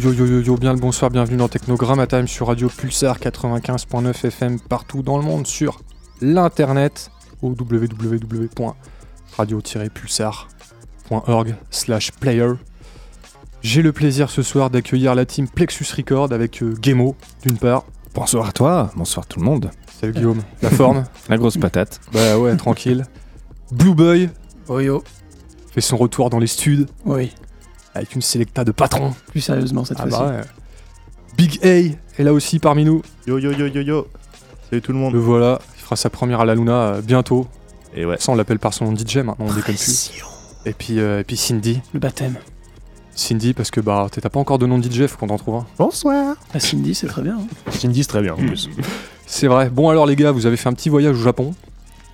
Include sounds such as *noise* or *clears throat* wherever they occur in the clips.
Yo yo yo yo bien le bonsoir, bienvenue dans Technogramme Time sur Radio Pulsar 95.9 FM partout dans le monde sur l'internet au www.radio-pulsar.org slash player. J'ai le plaisir ce soir d'accueillir la team Plexus Record avec euh, Gemo d'une part. Bonsoir à toi, bonsoir tout le monde. Salut Guillaume, la forme *laughs* La grosse patate. Bah ouais, tranquille. Blue Boy oh, fait son retour dans les studs oui. Avec une sélecta de patron. Plus sérieusement cette Ah fois-ci. bah ouais. Big A est là aussi parmi nous. Yo yo yo yo yo Salut tout le monde Le voilà, il fera sa première à la Luna euh, bientôt. Et ouais, Ça, on l'appelle par son nom DJ maintenant, on déconne plus. Et puis, euh, et puis Cindy. Le baptême. Cindy, parce que bah, t'as pas encore de nom de DJ, faut qu'on t'en trouve un. bonsoir La Cindy, c'est très bien. hein. Cindy, c'est très bien en plus. *laughs* C'est vrai. Bon, alors les gars, vous avez fait un petit voyage au Japon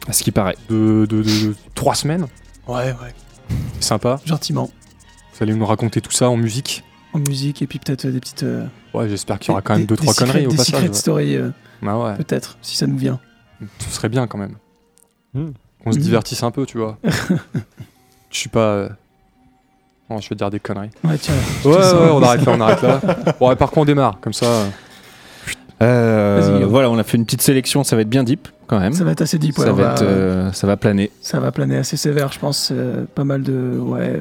À ce qui paraît. de, de, de- de trois semaines. Ouais, ouais. Sympa. Gentiment. Vous allez nous raconter tout ça en musique. En musique et puis peut-être euh, des petites. euh, Ouais, j'espère qu'il y aura des- quand même des- deux, trois secrets- conneries au Des passage. secret ouais. stories, euh, Bah ouais, peut-être, si ça nous vient. ce serait bien quand même. Hmm. Qu'on se Hmm. divertisse un peu, tu vois. *laughs* Je suis pas. euh, Non, je vais dire des conneries. Ouais, tiens. Ouais, ouais, on arrête là, on arrête là. Bon, et par contre, on démarre, comme ça. euh, voilà, on a fait une petite sélection, ça va être bien deep quand même. Ça va être assez deep, ouais. Ça on va, va, être, euh, ça va planer. ça va planer assez sévère, je pense. euh, pas mal de. Ouais.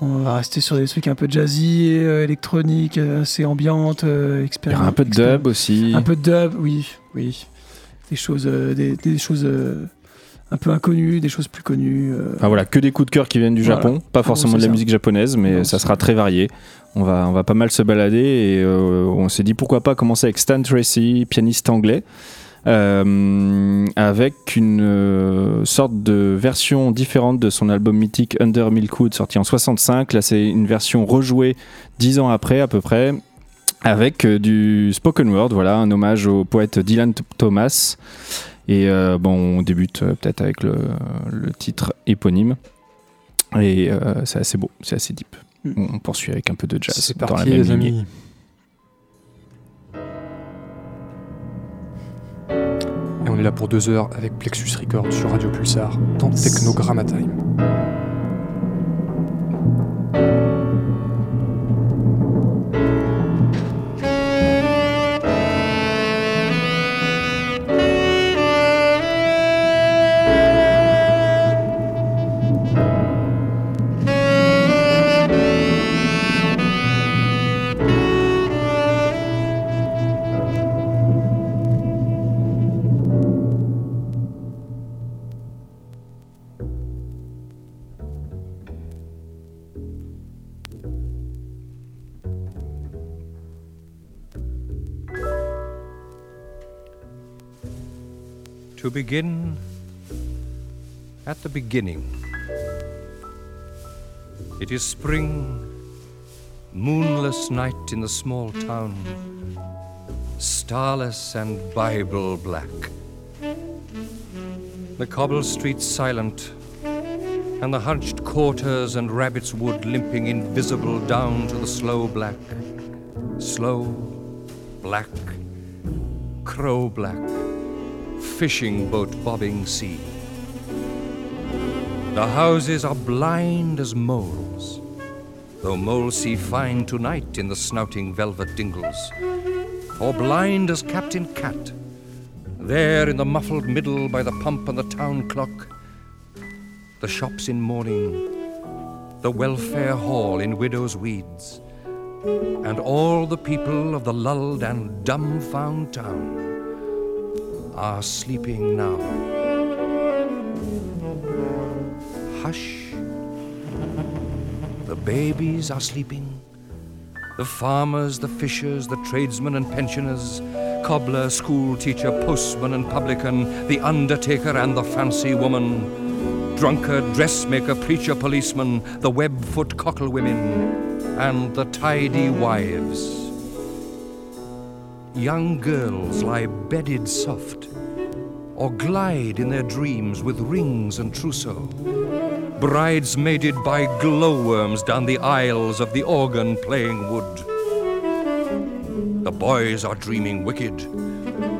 On va rester sur des trucs un peu jazzy, euh, électroniques, euh, assez ambiantes, euh, Il y un peu de dub aussi. Un peu de dub, oui, oui. Des choses, des, des choses un peu inconnues, des choses plus connues. Enfin voilà, que des coups de cœur qui viennent du Voilà. Japon, pas Ah, forcément de la ça. musique japonaise, mais Non, ça sera très varié. On va, on va pas mal se balader et on s'est dit pourquoi pas commencer avec Stan Tracy, pianiste anglais, avec une euh, sorte de version différente de son album mythique Under Milkwood sorti en 65. Là, c'est une version rejouée dix ans après à peu près. Avec euh, du spoken word, voilà, un hommage au poète Dylan Th- Thomas. Et euh, bon, on débute euh, peut-être avec le, le titre éponyme. Et euh, c'est assez beau, c'est assez deep. Mm. On, poursuit avec un peu de jazz C'est dans la même les amis. Pour deux heures avec Plexus Records sur Radio Pulsar dans Technogramma Time. Beginning. It is spring, moonless night in the small town, starless and Bible black. The cobble streets silent, and the hunched quarters and rabbit's wood limping invisible down to the slow black, slow, black, crow black fishing boat bobbing sea. The houses are blind as moles, though moles see fine tonight in the snouting velvet dingles, or blind as Captain Cat, there in the muffled middle by the pump and the town clock, the shops in mourning, the welfare hall in widow's weeds, and all the people of the lulled and dumbfound town are sleeping now. Hush. The babies are sleeping. The farmers, the fishers, the tradesmen and pensioners, cobbler, school teacher, postman and publican, the undertaker and the fancy woman, drunkard, dressmaker, preacher, policeman, the web-foot cockle women, and the tidy wives. Young girls lie bedded soft, or glide in their dreams with rings and trousseau, bridesmaided by glowworms down the aisles of the organ playing wood. The boys are dreaming wicked,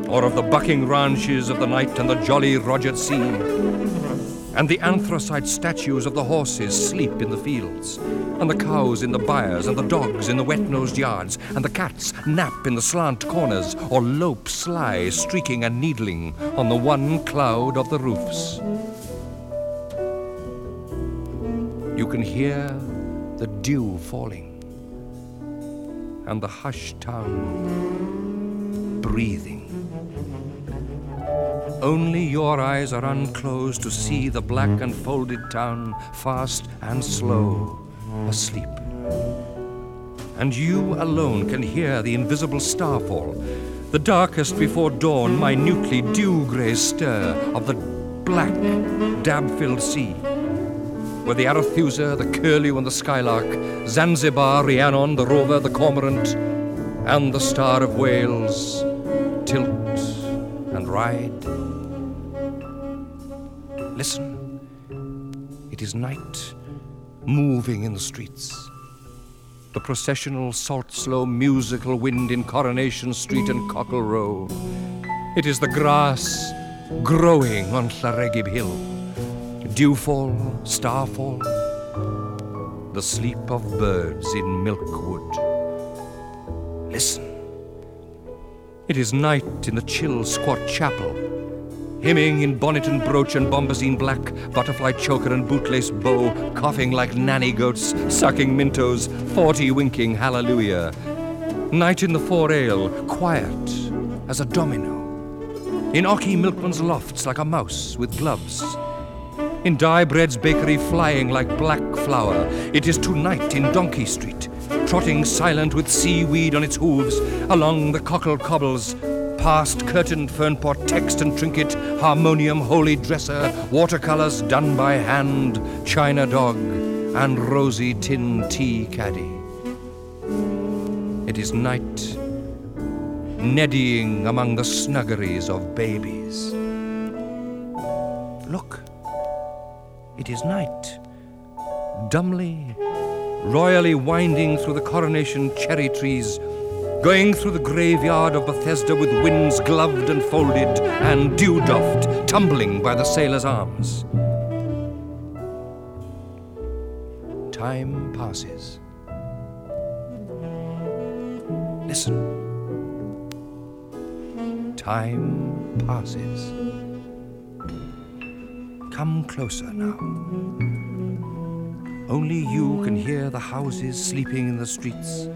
or of the bucking ranches of the night and the jolly Roger Sea. and the anthracite statues of the horses sleep in the fields, and the cows in the byres, and the dogs in the wet nosed yards, and the cats nap in the slant corners, or lope sly, streaking and needling on the one cloud of the roofs. You can hear the dew falling, and the hushed town breathing. Only your eyes are unclosed to see the black and folded town, fast and slow, asleep. And you alone can hear the invisible starfall, the darkest before dawn, minutely dew grey stir of the black, dab filled sea. Where the Arethusa, the Curlew, and the Skylark, Zanzibar, Rhiannon, the Rover, the Cormorant, and the Star of Wales tilt and ride. Listen, it is night, moving in the streets. The processional, salt, slow, musical wind in Coronation Street and Cockle Row. It is the grass growing on Llaregib Hill. Dewfall, starfall, the sleep of birds in Milkwood. Listen. It is night in the chill, squat chapel. Hymning in bonnet and brooch and bombazine black, butterfly choker and bootlace bow, coughing like nanny goats, sucking mintos, forty winking hallelujah. Night in the four ale, quiet as a domino. In Ocky Milkman's lofts like a mouse with gloves. In Dye Bread's bakery flying like black flour. It is tonight in Donkey Street, trotting silent with seaweed on its hooves along the cockle cobbles, past curtained fernpot, text and trinket, harmonium, holy dresser, watercolors done by hand, china dog, and rosy tin tea caddy. It is night, neddying among the snuggeries of babies. Look, it is night, dumbly, royally winding through the coronation cherry trees, going through the graveyard of Bethesda with winds gloved and folded, and dew doffed, tumbling by the sailor's arms. Time passes. Listen. Time passes. Come closer now. Only you can hear the houses sleeping in the streets.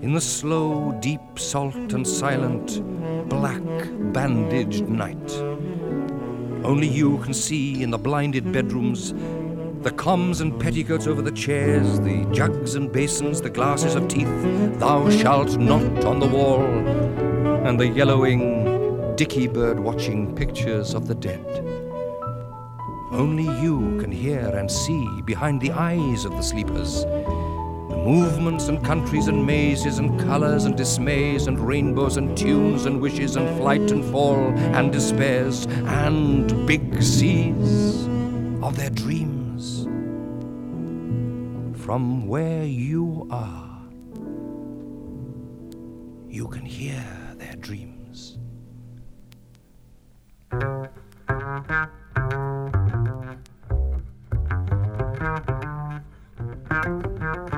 In the slow, deep, salt and silent, black, bandaged night. Only you can see in the blinded bedrooms the combs and petticoats over the chairs, the jugs and basins, the glasses of teeth, thou shalt not on the wall, and the yellowing, dicky bird watching pictures of the dead. Only you can hear and see behind the eyes of the sleepers the movements and countries and mazes and colors and dismays and rainbows and tunes and wishes and flight and fall and despairs and big seas of their dreams. From where you are, you can hear their dreams. Thank you.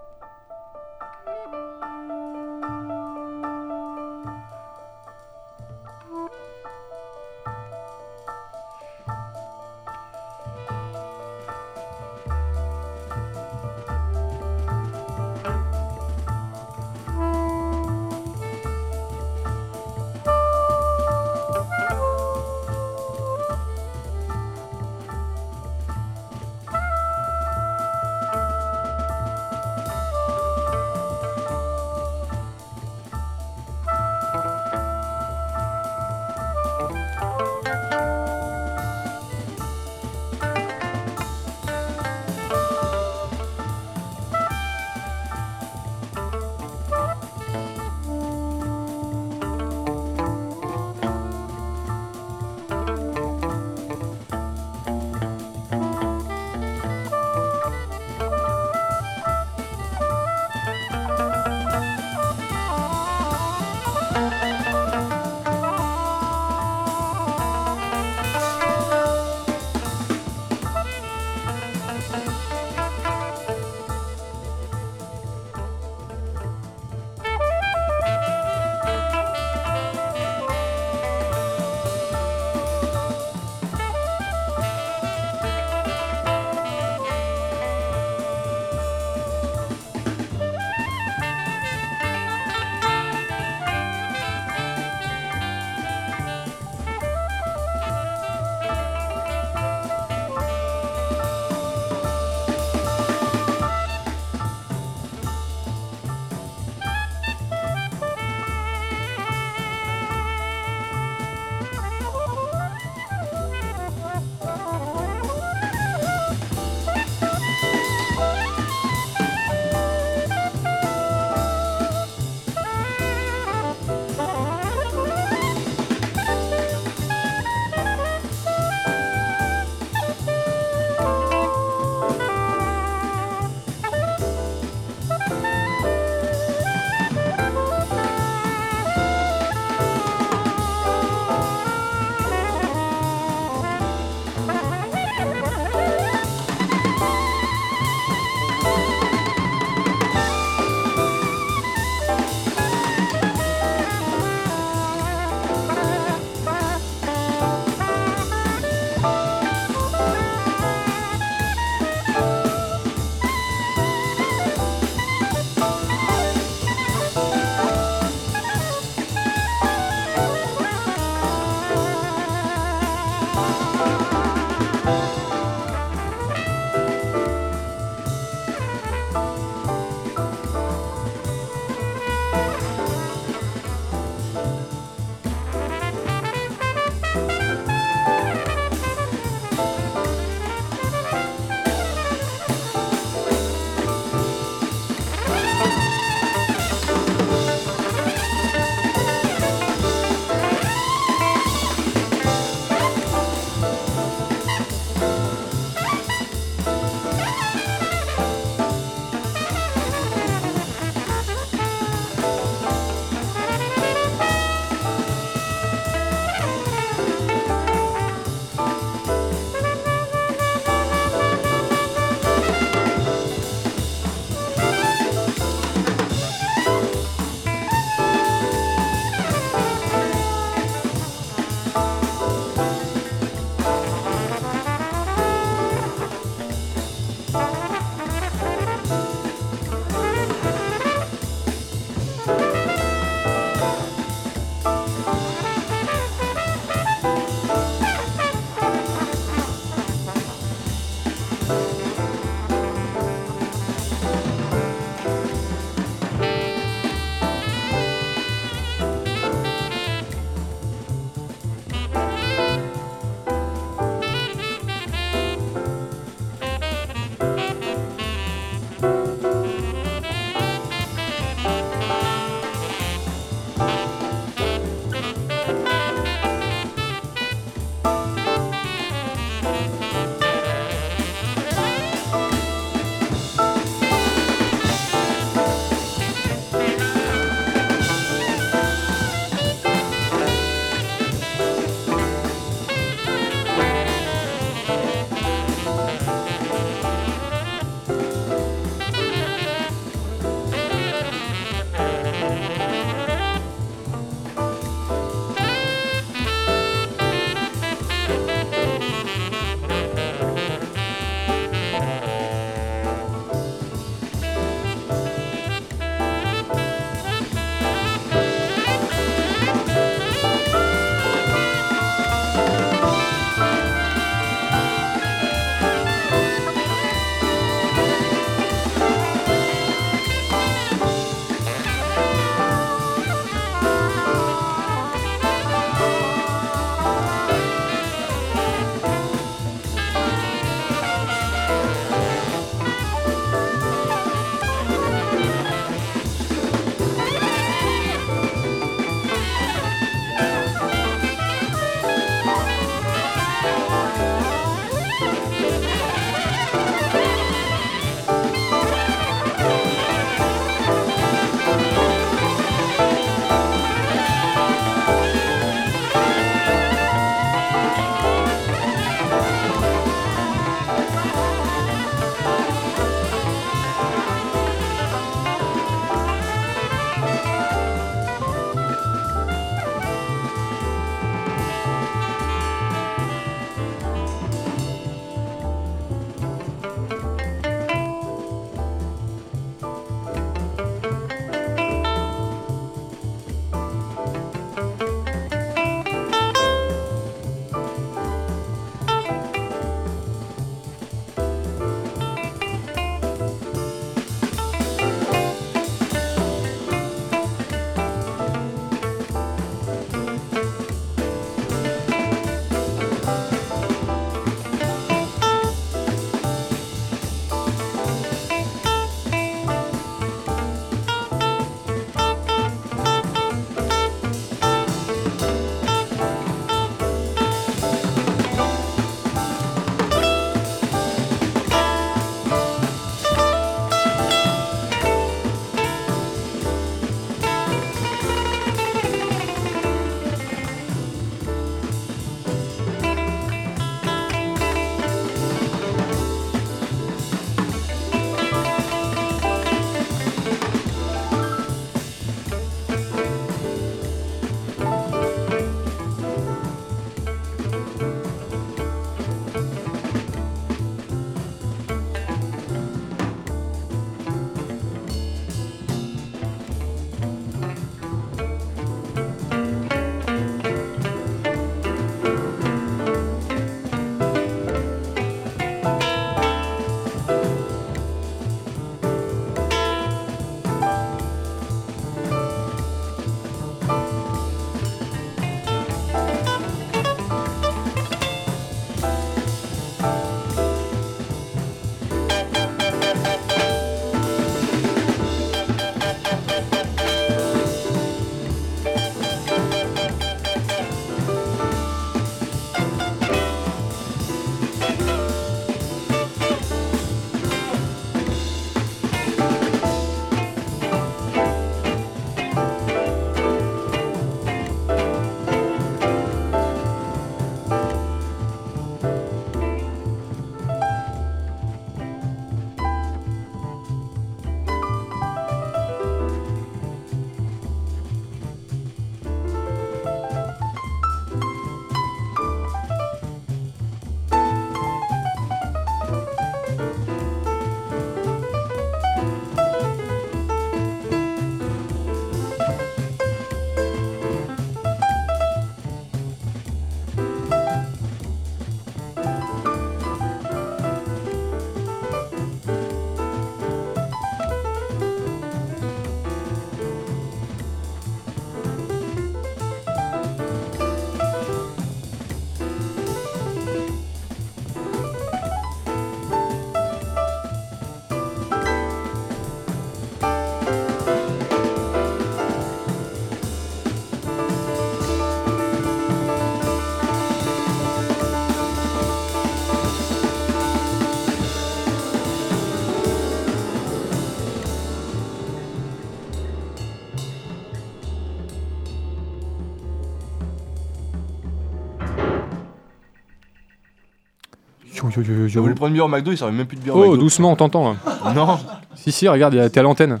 Yo, yo, voulais prendre une bière au McDo, il servait même plus de bière au Oh, McDo. doucement, on t'entend là. *laughs* Non, Si, si, regarde, il y a- t'es à l'antenne.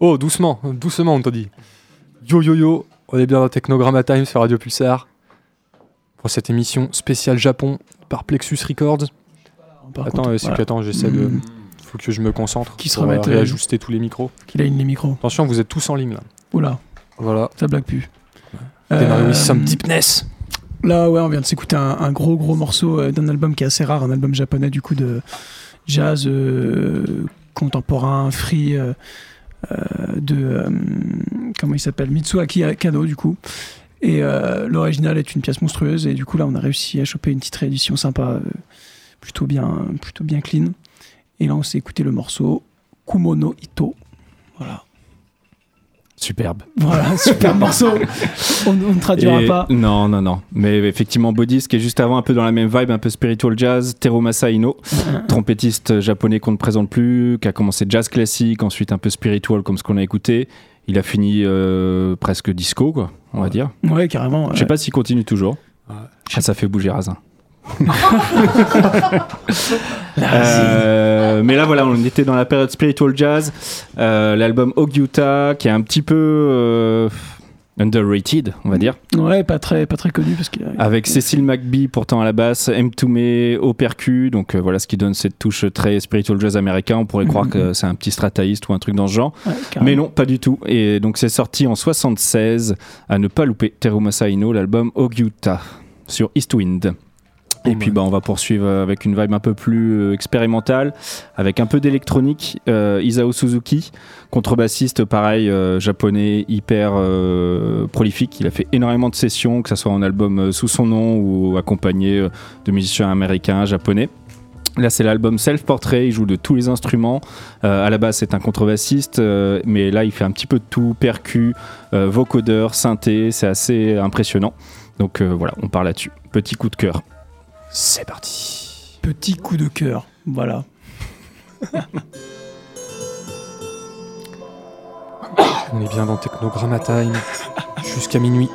Oh, doucement, doucement, on t'a dit. Yo, yo, yo, on est bien dans Technogramma Time sur Radio Pulsar. Pour cette émission spéciale Japon par Plexus Records. Par attends, contre, euh, c'est voilà. que, attends, j'essaie de. Mm. Faut que je me concentre. Qui se pour, euh, euh, réajuster tous les micros. Qu'il aligne les micros. Attention, vous êtes tous en ligne là. Oula, Voilà. ça blague plus. Démarrer Euh, with some deepness. Là, ouais, on vient de s'écouter un, gros, gros morceau euh, d'un album qui est assez rare, un album japonais du coup de jazz euh, contemporain, free, euh, de comment il s'appelle, Mitsuaki Kano du coup. Et l'original est une pièce monstrueuse et du coup là, on a réussi à choper une petite réédition sympa, plutôt bien, plutôt bien clean. Et là, on s'est écouté le morceau Kumono Ito. Superbe. Voilà, super morceau. *laughs* On, on ne traduira Et- pas. Non, non, non. Mais effectivement, Bodies, qui est juste avant, un peu dans la même vibe, un peu spiritual jazz. Terumasa Ino, *laughs* trompettiste japonais qu'on ne présente plus, qui a commencé jazz classique, ensuite un peu spiritual comme ce qu'on a écouté. Il a fini euh, presque disco, quoi, on va dire. Ouais, carrément. Je sais pas s'il continue toujours. Ouais. Ah, ça fait bouger Razin. Euh, mais là voilà, on était dans la période spiritual jazz. Euh, L'album Ogyuta, qui est un petit peu euh, underrated, on va dire, Ouais, pas très, pas très connu parce que. avec Cécile McBee pourtant à la basse, M. Toomey au percu. Donc euh, voilà ce qui donne cette touche très spiritual jazz américain. On pourrait croire Mhm. que c'est un petit strataïste ou un truc dans ce genre. Ouais. Mais non, pas du tout. Et donc c'est sorti en 76, à ne pas louper, Terumasa Ino, l'album Ogyuta, sur Eastwind. Et puis bah, on va poursuivre avec une vibe un peu plus euh, expérimentale, avec un peu d'électronique. Euh, Isao Suzuki, contrebassiste pareil, euh, japonais, hyper euh, prolifique. Il a fait énormément de sessions, que ce soit en album euh, sous son nom ou accompagné euh, de musiciens américains, japonais. Là, c'est l'album Self Portrait. Il joue de tous les instruments. Euh, à la base, c'est un contrebassiste, euh, mais là, il fait un petit peu de tout percu, euh, vocodeur, synthé. C'est assez impressionnant. Donc euh, voilà, on part là-dessus. Petit coup de cœur. C'est parti. Petit coup de cœur. Voilà. On est bien dans Technogramma Time jusqu'à minuit.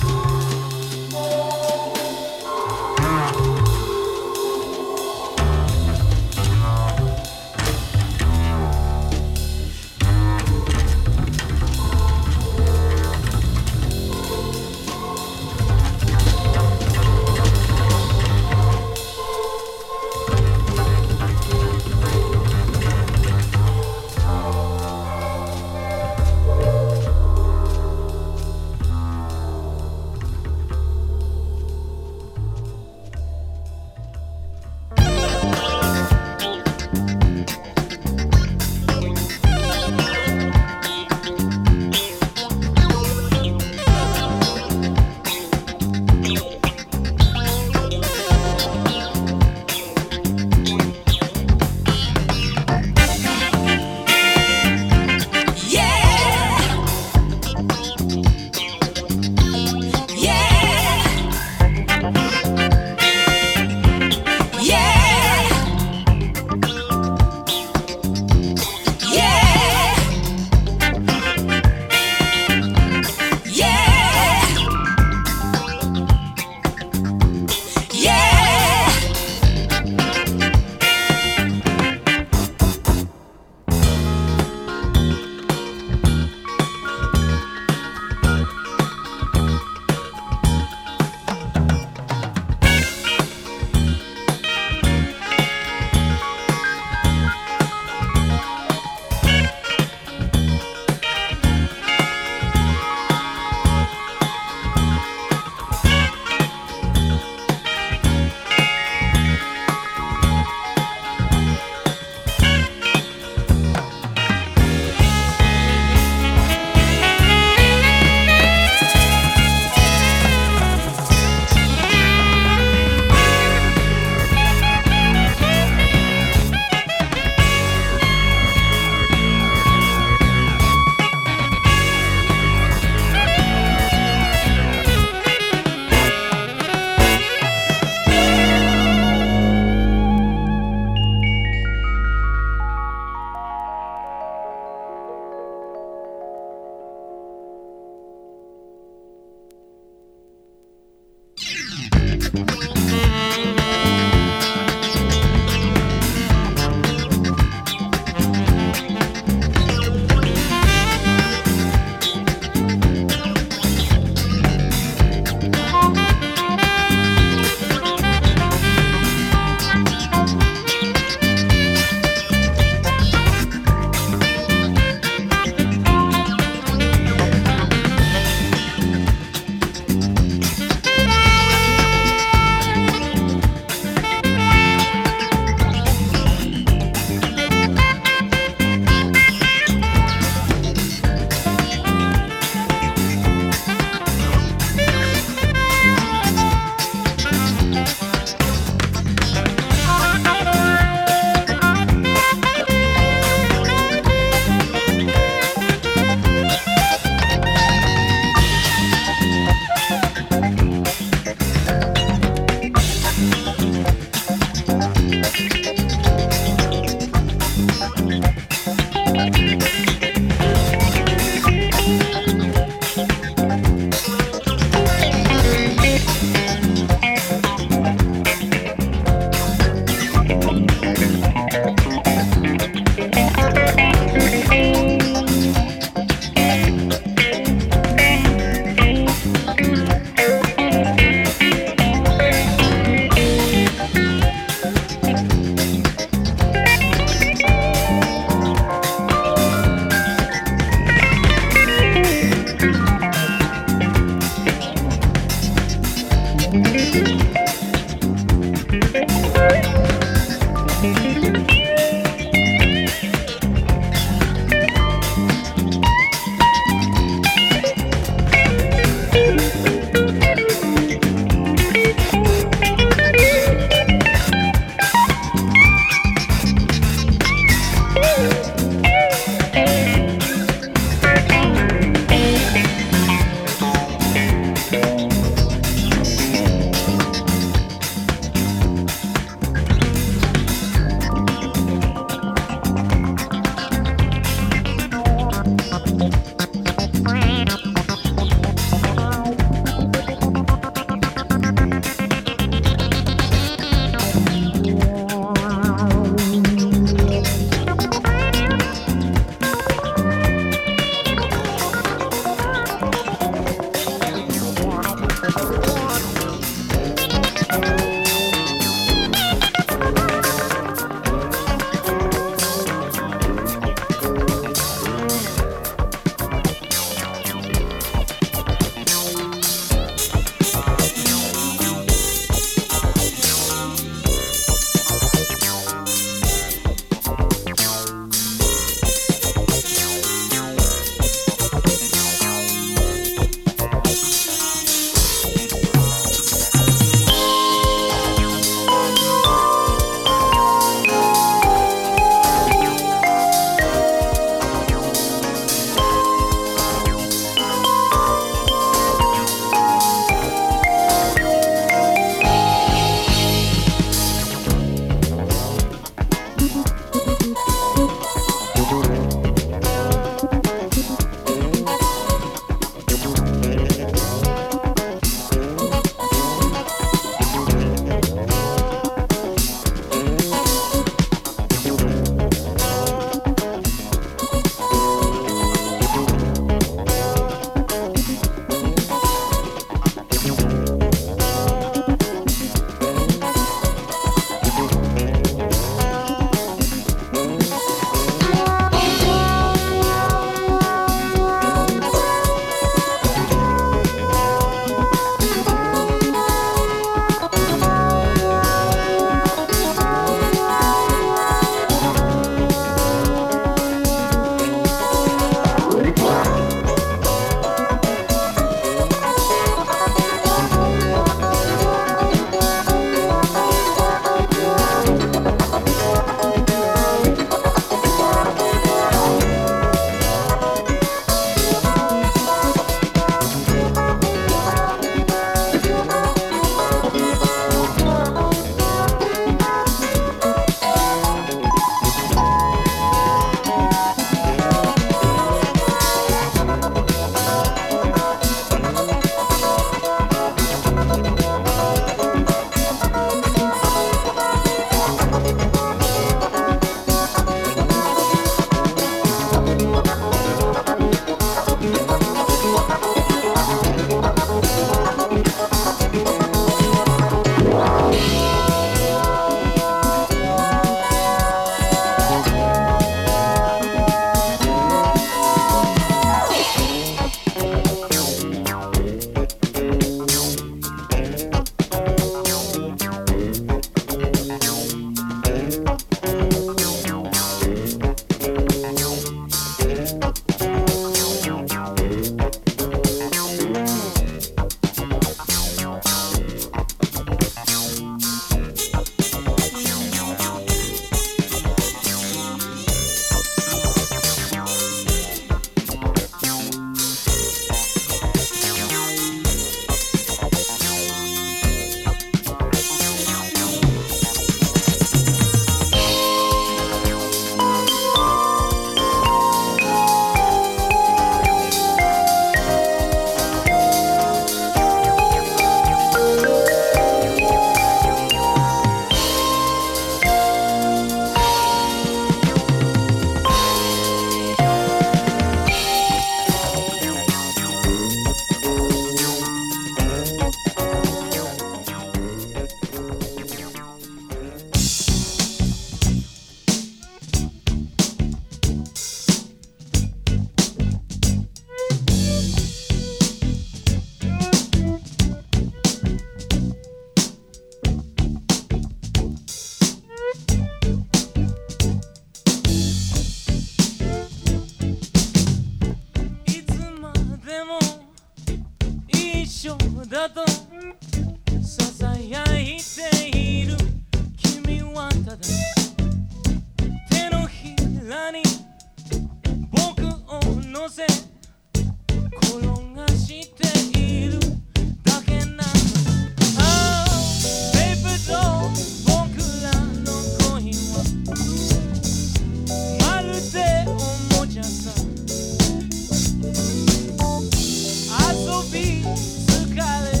be so color.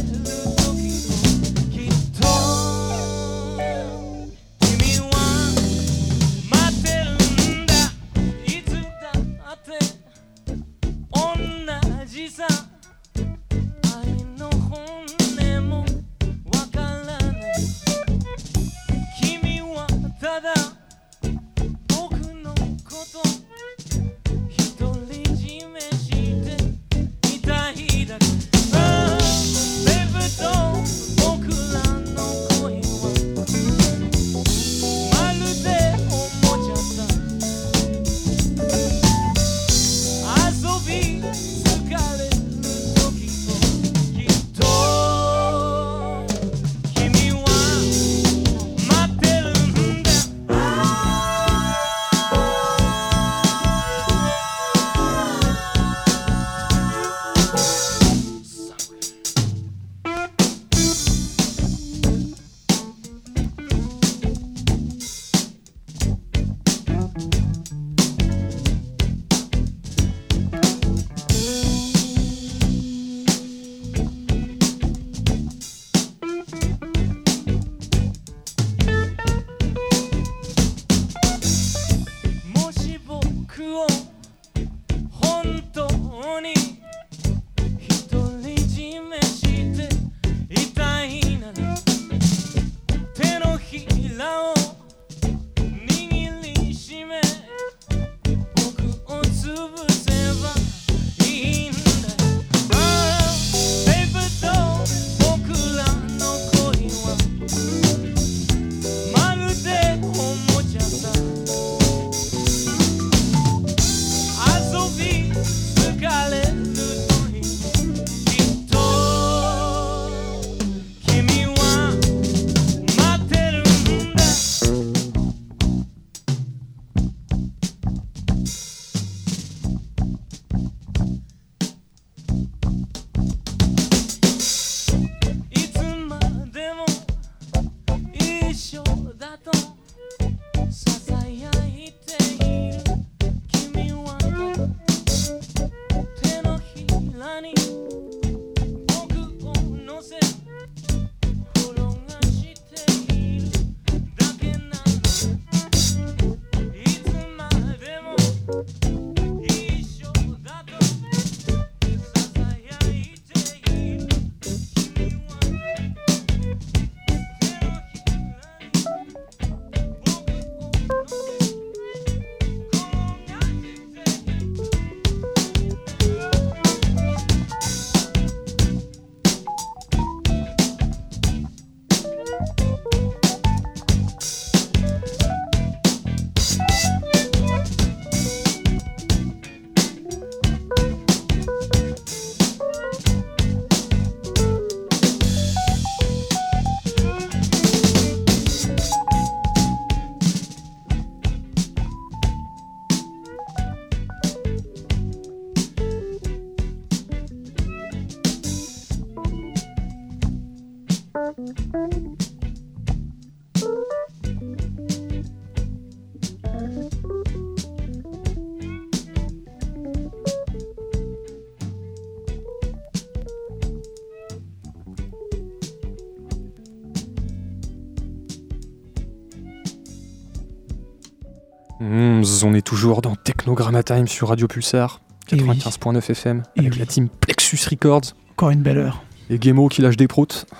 Mmh, on est toujours dans Technogramma Time sur Radio Pulsar, Eh oui. 95.9 FM, Eh avec oui. la team Plexus Records Encore une belle heure. et Gemo qui lâche des proutes. *laughs*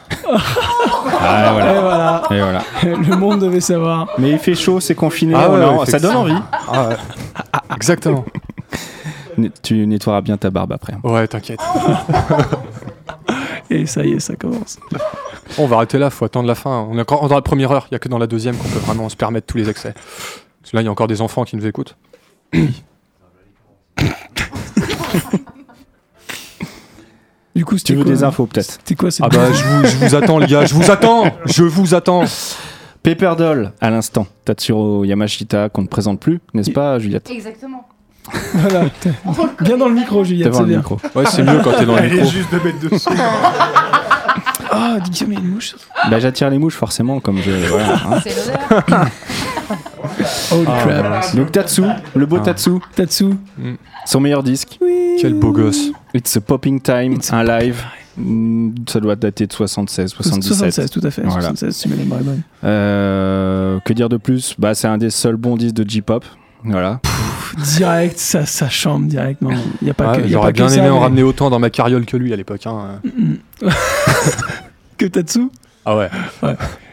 Ah, voilà. Et voilà, Et voilà. *laughs* le monde devait savoir. Mais il fait chaud, c'est confiné. Ah ouais, ça donne envie. Ah ouais. *laughs* Exactement. Tu nettoieras bien ta barbe après. Ouais, t'inquiète. Et ça y est, ça commence. On va arrêter là, faut attendre la fin. On est encore dans la première heure, il n'y a que dans la deuxième qu'on peut vraiment se permettre tous les excès. Parce que là, il y a encore des enfants qui nous écoutent. *coughs* Du coup, Tu c'était veux des infos peut-être C'était quoi cette Ah bah, je vous, je vous attends, les gars, je vous attends Je vous attends Paper Doll, à l'instant. Tatsuro Yamashita, qu'on ne présente plus, n'est-ce pas, Juliette Exactement. Voilà, t'es- bien dans le micro, Juliette, Devant c'est le bien. micro. Ouais, c'est mieux quand t'es dans le Elle est micro. juste de mettre dessous. *laughs* Ah, dis y a une mouche. Bah, j'attire les mouches forcément, comme je. voilà, hein. C'est l'odeur. Holy Ah, crap. voilà. Donc Tatsu, le beau Ah. Tatsu, Tatsu. son meilleur disque. Quel beau gosse. It's a Popping Time, It's a un live. Mm, Ça doit dater de 76, 77. 76, tout à fait. Voilà. 76, si ma mémoire est bonne. Euh, que dire de plus? Bah, c'est un des seuls bons disques de J-pop. Voilà. Direct, ça, ça chambre direct. Non, il y a pas Ouais, que. y a J'aurais pas que bien ça, aimé en mais- ramener autant dans ma carriole que lui à l'époque. hein. Mm. *laughs* que Tatsu? Ah ouais.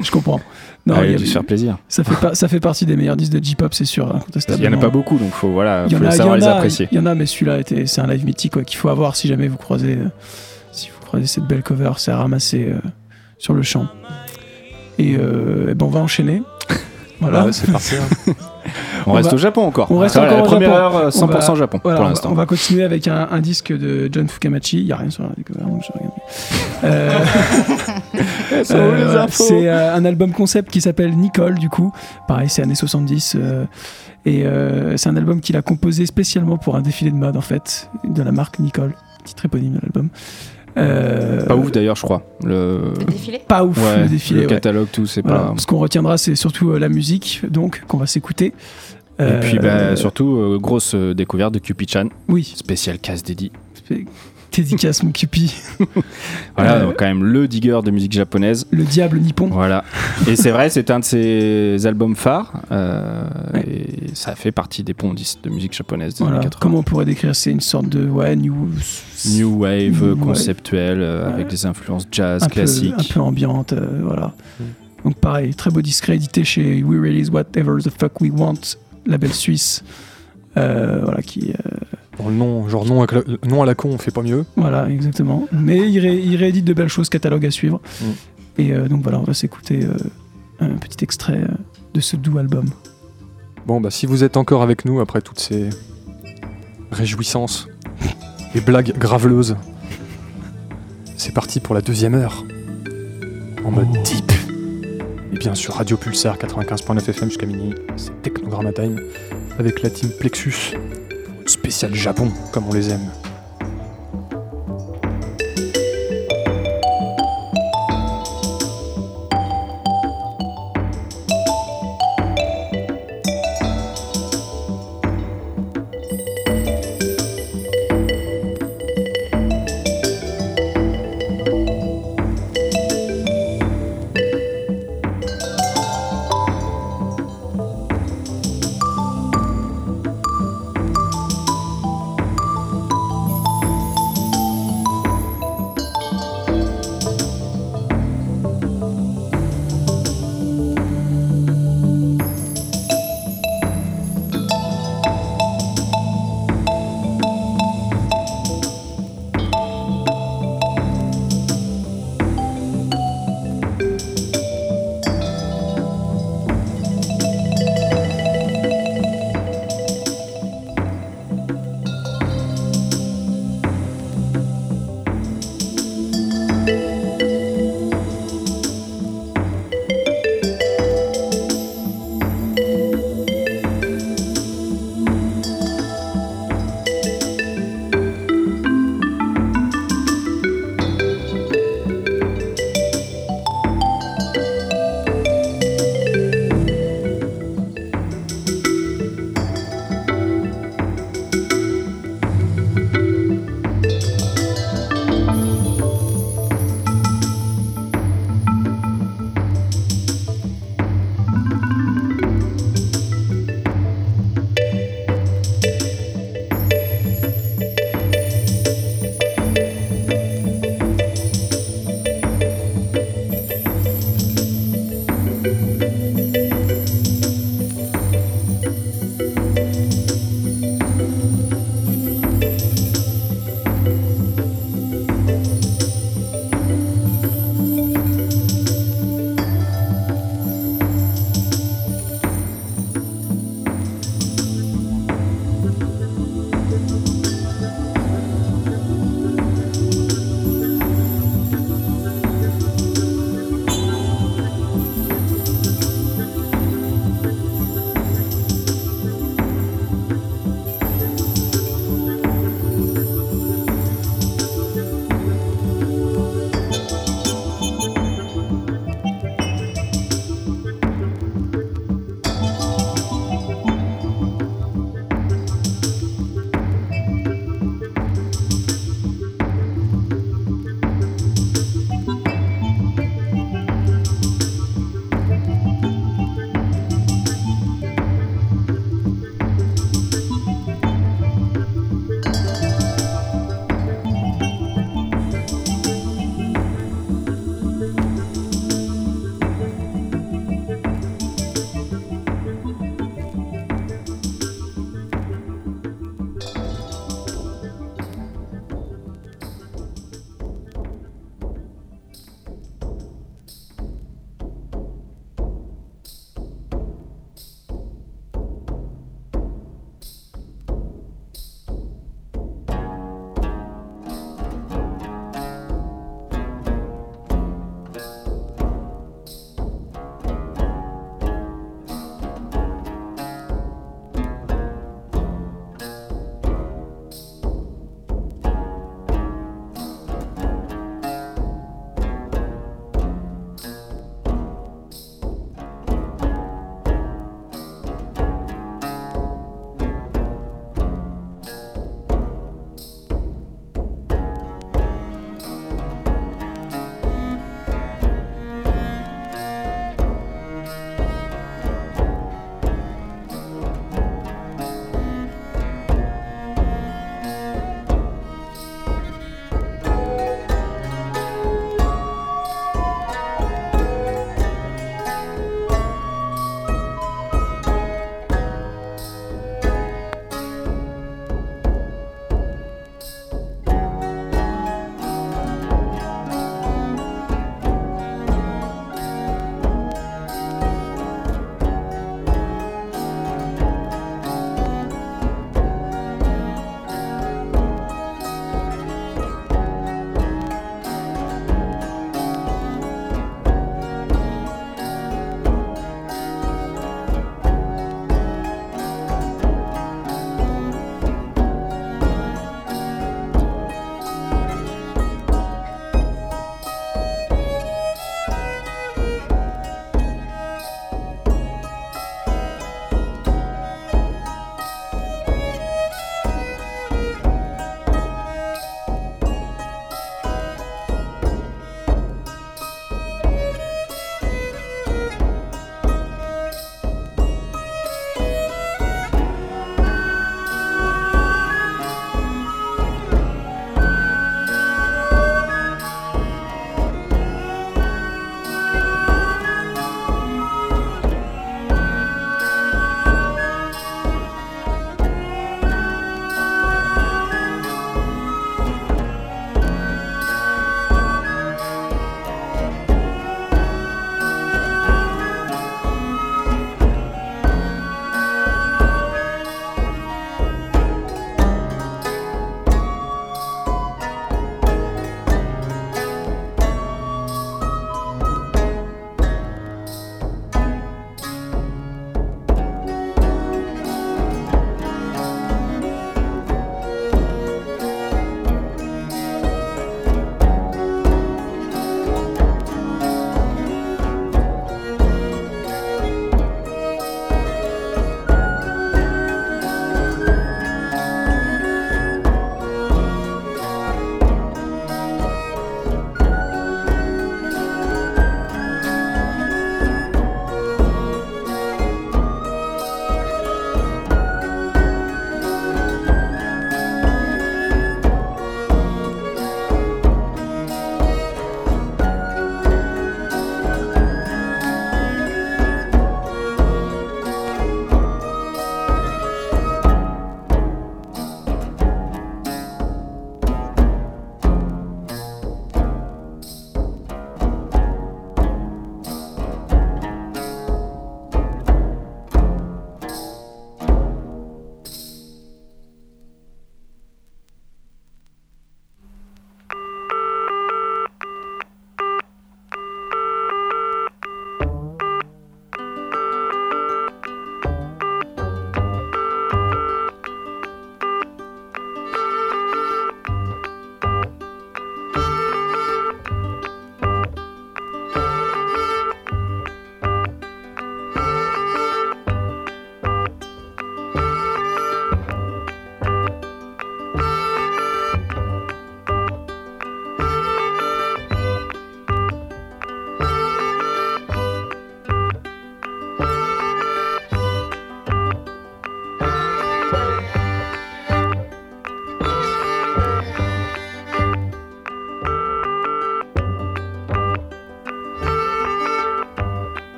Je comprends. Non, Ah, il a dû se faire plaisir. ça, fait pas, ça fait partie des meilleurs disques de J-pop, c'est sûr. Il y en a pas beaucoup, donc faut voilà, faut a, savoir les a, apprécier. Il y en a, mais celui-là, était- c'est un live mythique qu'il faut avoir si jamais vous croisez, euh, si vous croisez cette belle cover, c'est à ramasser euh, sur le champ. Et, euh, eh ben, on va enchaîner. Voilà. Ouais, c'est parti. hein. *laughs* On, on reste va- au Japon encore. on reste Voilà, encore la au première Japon. heure, euh, 100% On va- Japon Voilà, pour l'instant. on va continuer avec un, un disque de John Fukamachi. Il n'y a rien sur la cover, donc je regarde. Euh, *laughs* euh, c'est euh, un album concept qui s'appelle Nicole, du coup. Pareil, c'est années 70. euh, et euh, c'est un album qu'il a composé spécialement pour un défilé de mode, en fait, de la marque Nicole. Titre éponyme de l'album. Euh, Pas ouf d'ailleurs, je crois. Le, Le défilé Pas ouf, ouais, le défilé. le ouais. catalogue, tout, c'est Voilà. pas. Ce qu'on retiendra, c'est surtout euh, la musique, donc, qu'on va s'écouter. Et Euh, puis bah, surtout, euh, grosse euh, découverte de Cupid-chan, Oui, spécial casse dédié. Dédicace mon Cupi. *laughs* Voilà, Euh, donc quand même le digger de musique japonaise. Le diable nippon. Voilà. Et c'est vrai, c'est un de ses albums phares. euh, Ouais. Et ça fait partie des ponts disques de musique japonaise des Voilà. années 80. Comment on pourrait décrire C'est une sorte de ouais, new, New wave New wave. conceptuel euh, Ouais. avec des influences jazz un peu, classiques. un peu ambiante, euh, voilà. Mm. Donc pareil, très beau disque réédité chez We Release Whatever the Fuck We Want, label suisse. Euh, voilà, qui, euh, Bon, le nom, genre nom à, la con, on fait pas mieux. voilà, exactement. Mais il, ré- il réédite de belles choses, catalogue à suivre. Mm. Et euh, donc voilà, on va s'écouter euh, un petit extrait euh, de ce doux album. Bon, bah si vous êtes encore avec nous après toutes ces réjouissances et blagues graveleuses, c'est parti pour la deuxième heure. En mode deep. Et bien sûr, Radio Pulsar 95.9 FM jusqu'à minuit, c'est Technogramma Time avec la team Plexus. Spécial Japon, comme on les aime.「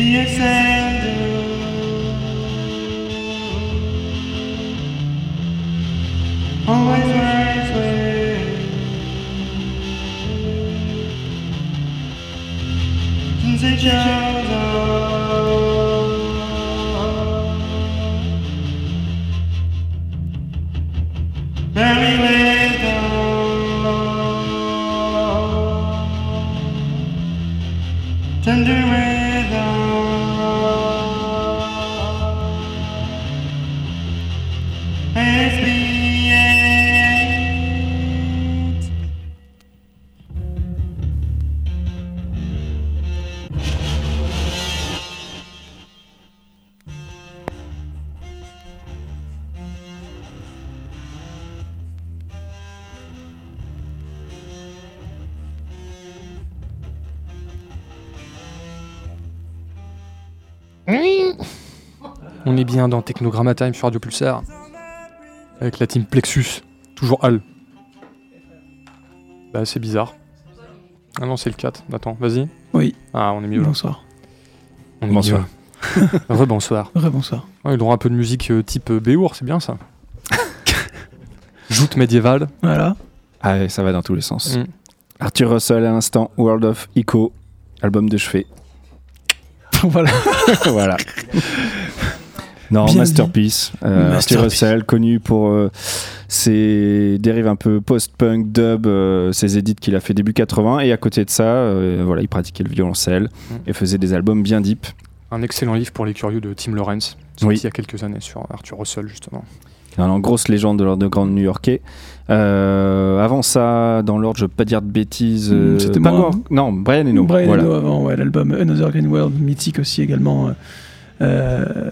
On dans Technogramma Time sur Radio Pulsar. Avec la team Plexus. Toujours Al. Bah, c'est bizarre. Ah non, c'est le 4. Attends, vas-y. Oui. Ah, on est mieux. Bonsoir. On est Bonsoir. *laughs* Rebonsoir. Rebonsoir. Ouais, ils auront un peu de musique euh, type euh, Béour, c'est bien ça. *laughs* Joute médiévale. Voilà. Ah, ouais, ça va dans tous les sens. Mm. Arthur Russell à l'instant, World of Echo, album de chevet. *laughs* voilà. voilà. Non, Bien masterpiece. Euh, Arthur Masterpiece. Russell, connu pour euh, ses dérives un peu post-punk, dub, euh, ses édits qu'il a fait début 80. Et à côté de ça, euh, voilà, il pratiquait le violoncelle Mm. et faisait des albums bien deep. Un excellent livre pour les curieux de Tim Lawrence. Sorti Oui. il y a quelques années sur Arthur Russell, justement. En grosse légende de l'underground new-yorkais. Euh, avant ça, dans l'ordre, je veux pas dire de bêtises. euh, Mm, c'était pas moi, hein. Non, Brian Eno. Brian voilà. Eno avant, ouais, l'album Another Green World, mythique aussi également. euh, euh,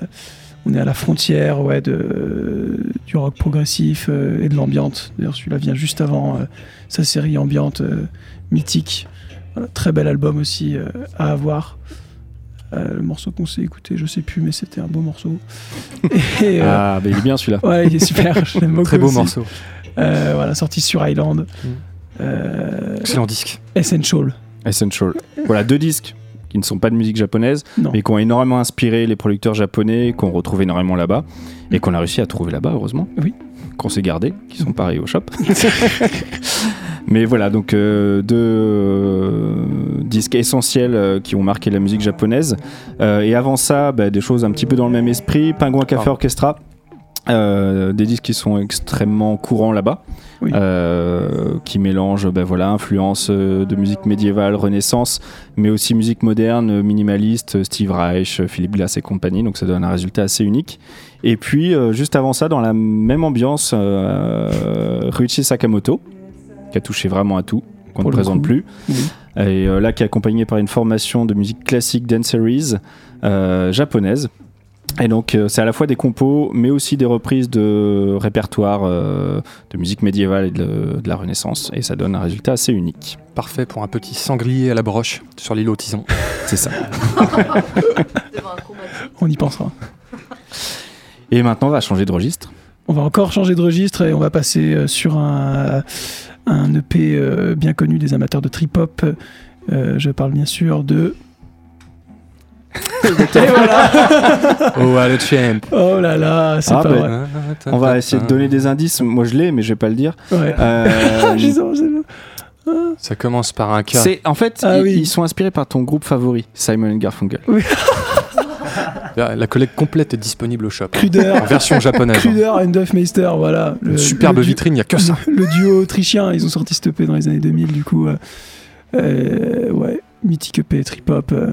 on est à la frontière ouais, de, du rock progressif euh, et de l'ambiante. D'ailleurs, celui-là vient juste avant euh, sa série ambiante euh, mythique. Voilà, très bel album aussi à avoir. Euh, le morceau qu'on s'est écouté, je sais plus, mais c'était un beau morceau. *laughs* Et, euh, Ah, bah, il est bien celui-là. Ouais, il est super, je l'aime *laughs* beaucoup. Très beau aussi. morceau. Euh, voilà, sorti sur Island. Mm. Excellent disque. Essential. Essential. Voilà, deux disques qui ne sont pas de musique japonaise, Non. mais qui ont énormément inspiré les producteurs japonais, qu'on retrouve énormément là-bas, et qu'on a réussi à trouver là-bas, heureusement. Oui. Qu'on s'est gardé, qui sont pareils au shop. *laughs* *laughs* mais voilà, donc euh, deux euh, disques essentiels euh, qui ont marqué la musique japonaise. Et avant ça, bah, des choses un petit peu dans le même esprit. Pingouin Café Ah. Orchestra. Des disques qui sont extrêmement courants là-bas, Oui. euh, qui mélangent ben voilà, influence euh, de musique médiévale, renaissance, mais aussi musique moderne, minimaliste, Steve Reich, Philippe Glass et compagnie, donc ça donne un résultat assez unique. Et puis, euh, juste avant ça, dans la même ambiance, Ryuichi Sakamoto, qui a touché vraiment à tout, qu'on ne présente coup. plus, Oui. et là qui est accompagné par une formation de musique classique danceries euh, japonaise. Et donc euh, c'est à la fois des compos, mais aussi des reprises de répertoires euh, de musique médiévale et de, de la Renaissance, et ça donne un résultat assez unique. Parfait pour un petit sanglier à la broche sur l'île Tison. *laughs* C'est ça. *laughs* On y pensera. Et maintenant on va changer de registre. On va encore changer de registre et on va passer euh, sur un, un EP euh, bien connu des amateurs de trip-hop. Euh, je parle bien sûr de *laughs* Et voilà. *laughs* Oh, what a champ. Oh là là, c'est Ah, pas ben, vrai. On va essayer de donner des indices. Moi, je l'ai, mais je vais pas le dire. Ouais. Euh, *laughs* pas. Ça commence par un cas. c'est en fait, Ah ils, oui. ils sont inspirés par ton groupe favori, Simon Garfunkel. La, la collecte complète est disponible au shop. Cruder. En version japonaise. hein. Cruder et Duffmeister, voilà. Le, Superbe le vitrine, il n'y a que ça. Le duo autrichien, ils ont sorti ce EP dans les années 2000, du coup. euh, euh, ouais, mythique EP, trip-hop euh,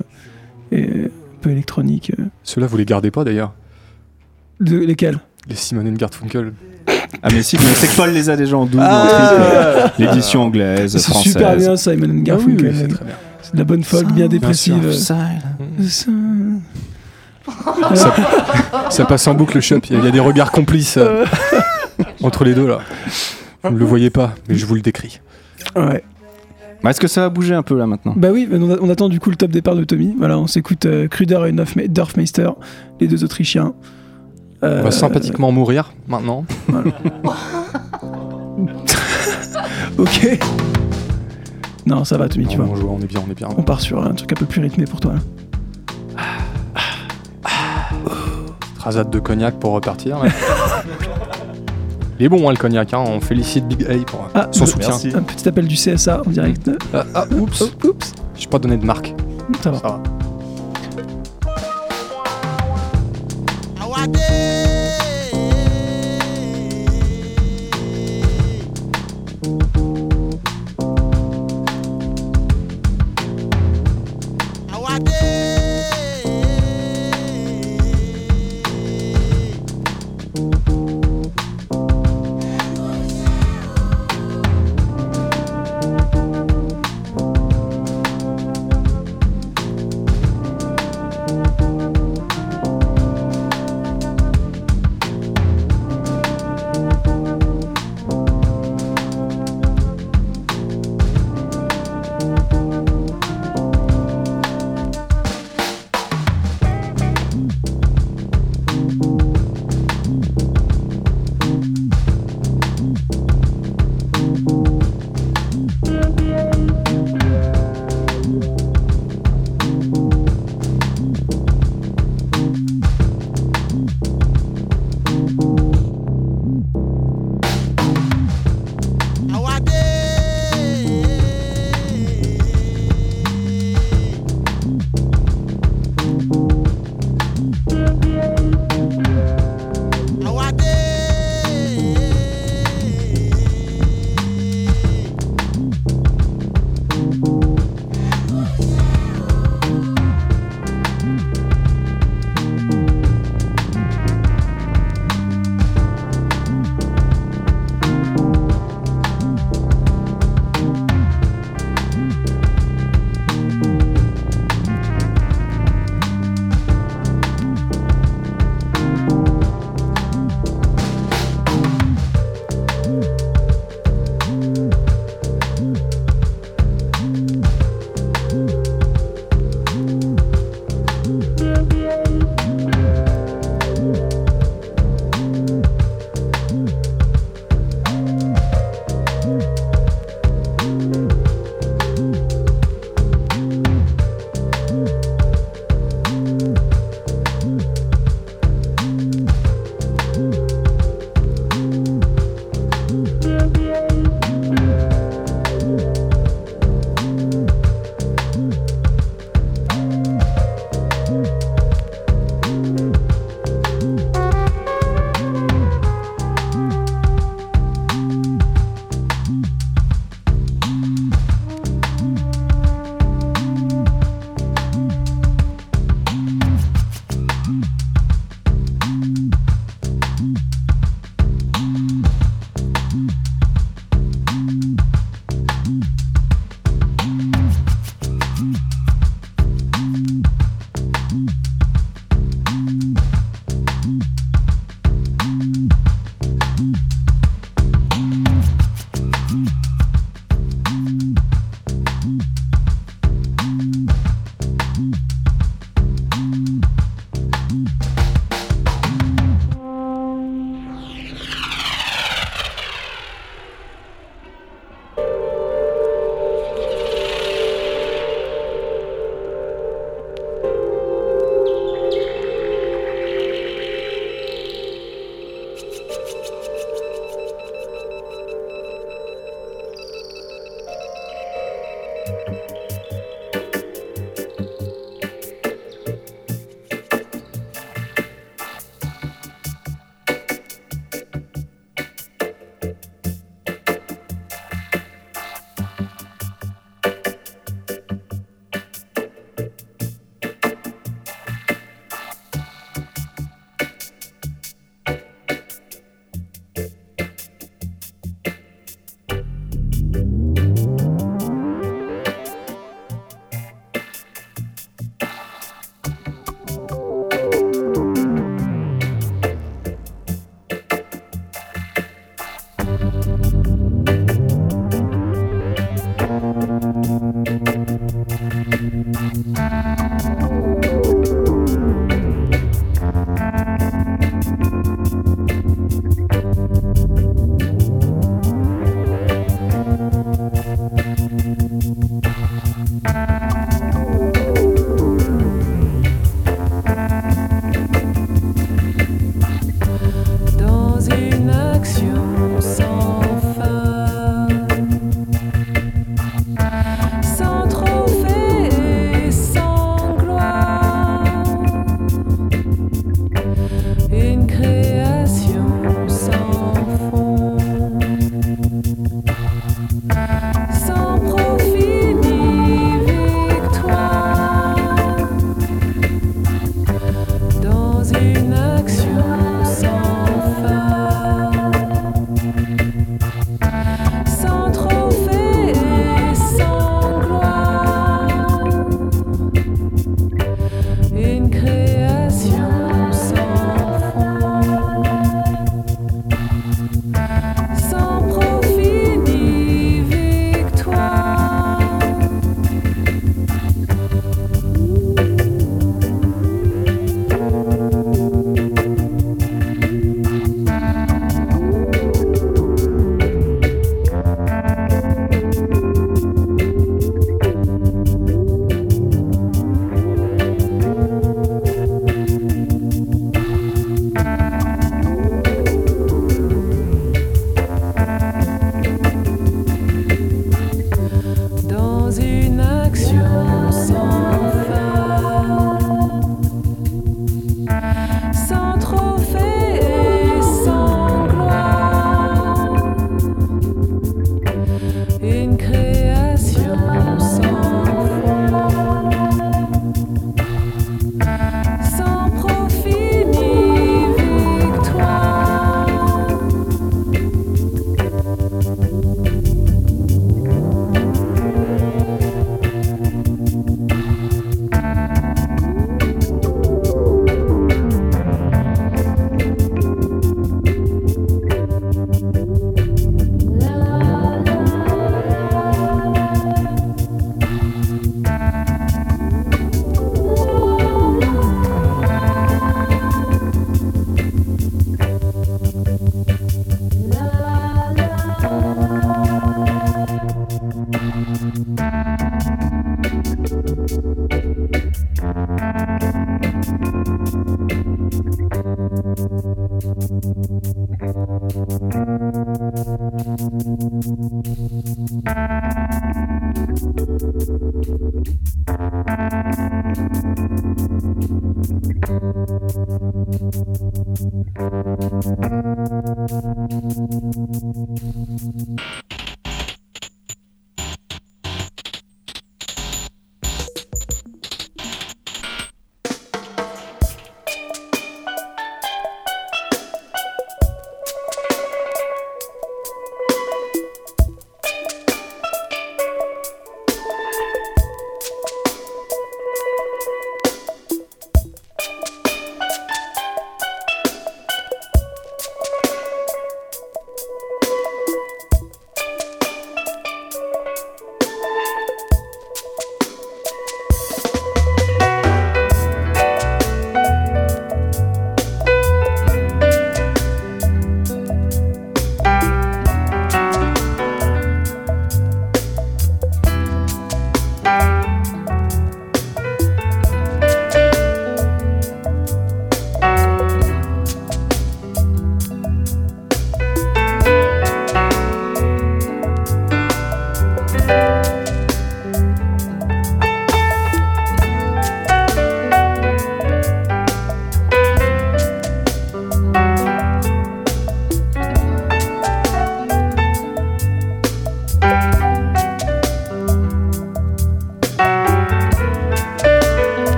et un peu électronique. euh. Ceux-là, vous les gardez pas d'ailleurs. De, lesquels? Les Simon Garfunkel. Ah mais si, mais c'est que Paul les a déjà en double, Ah. en euh, l'édition anglaise, C'est française. super bien, Simon and Garfunkel. Ah oui, c'est très bien. c'est de la bonne folk, bien dépressive. Ça- passe en boucle le shop. Il y, a- il y a des regards complices euh, *laughs* entre les deux là. Vous ne le voyez pas, mais je vous le décris. Ouais. Bah, Est-ce que ça va bouger un peu là maintenant? Bah oui, on, a- on attend du coup le top départ de Tommy. Voilà, on s'écoute euh, Kruder et Dorfme- Dorfmeister, les deux Autrichiens. Euh, On va sympathiquement mourir maintenant. *laughs* Ok. Non, ça va, Tommy, tu vois. on joue, on est bien, on est bien. On part sur un truc un peu plus rythmé pour toi. là. Rasade de cognac pour repartir. *laughs* Il est bon hein, le cognac, hein. on félicite Big A pour euh, Ah, son euh, soutien. Merci. Un petit appel du CSA en direct. Ah, ah, oups, Oh, oups, j'ai pas donné de marque. ça va. Ça va.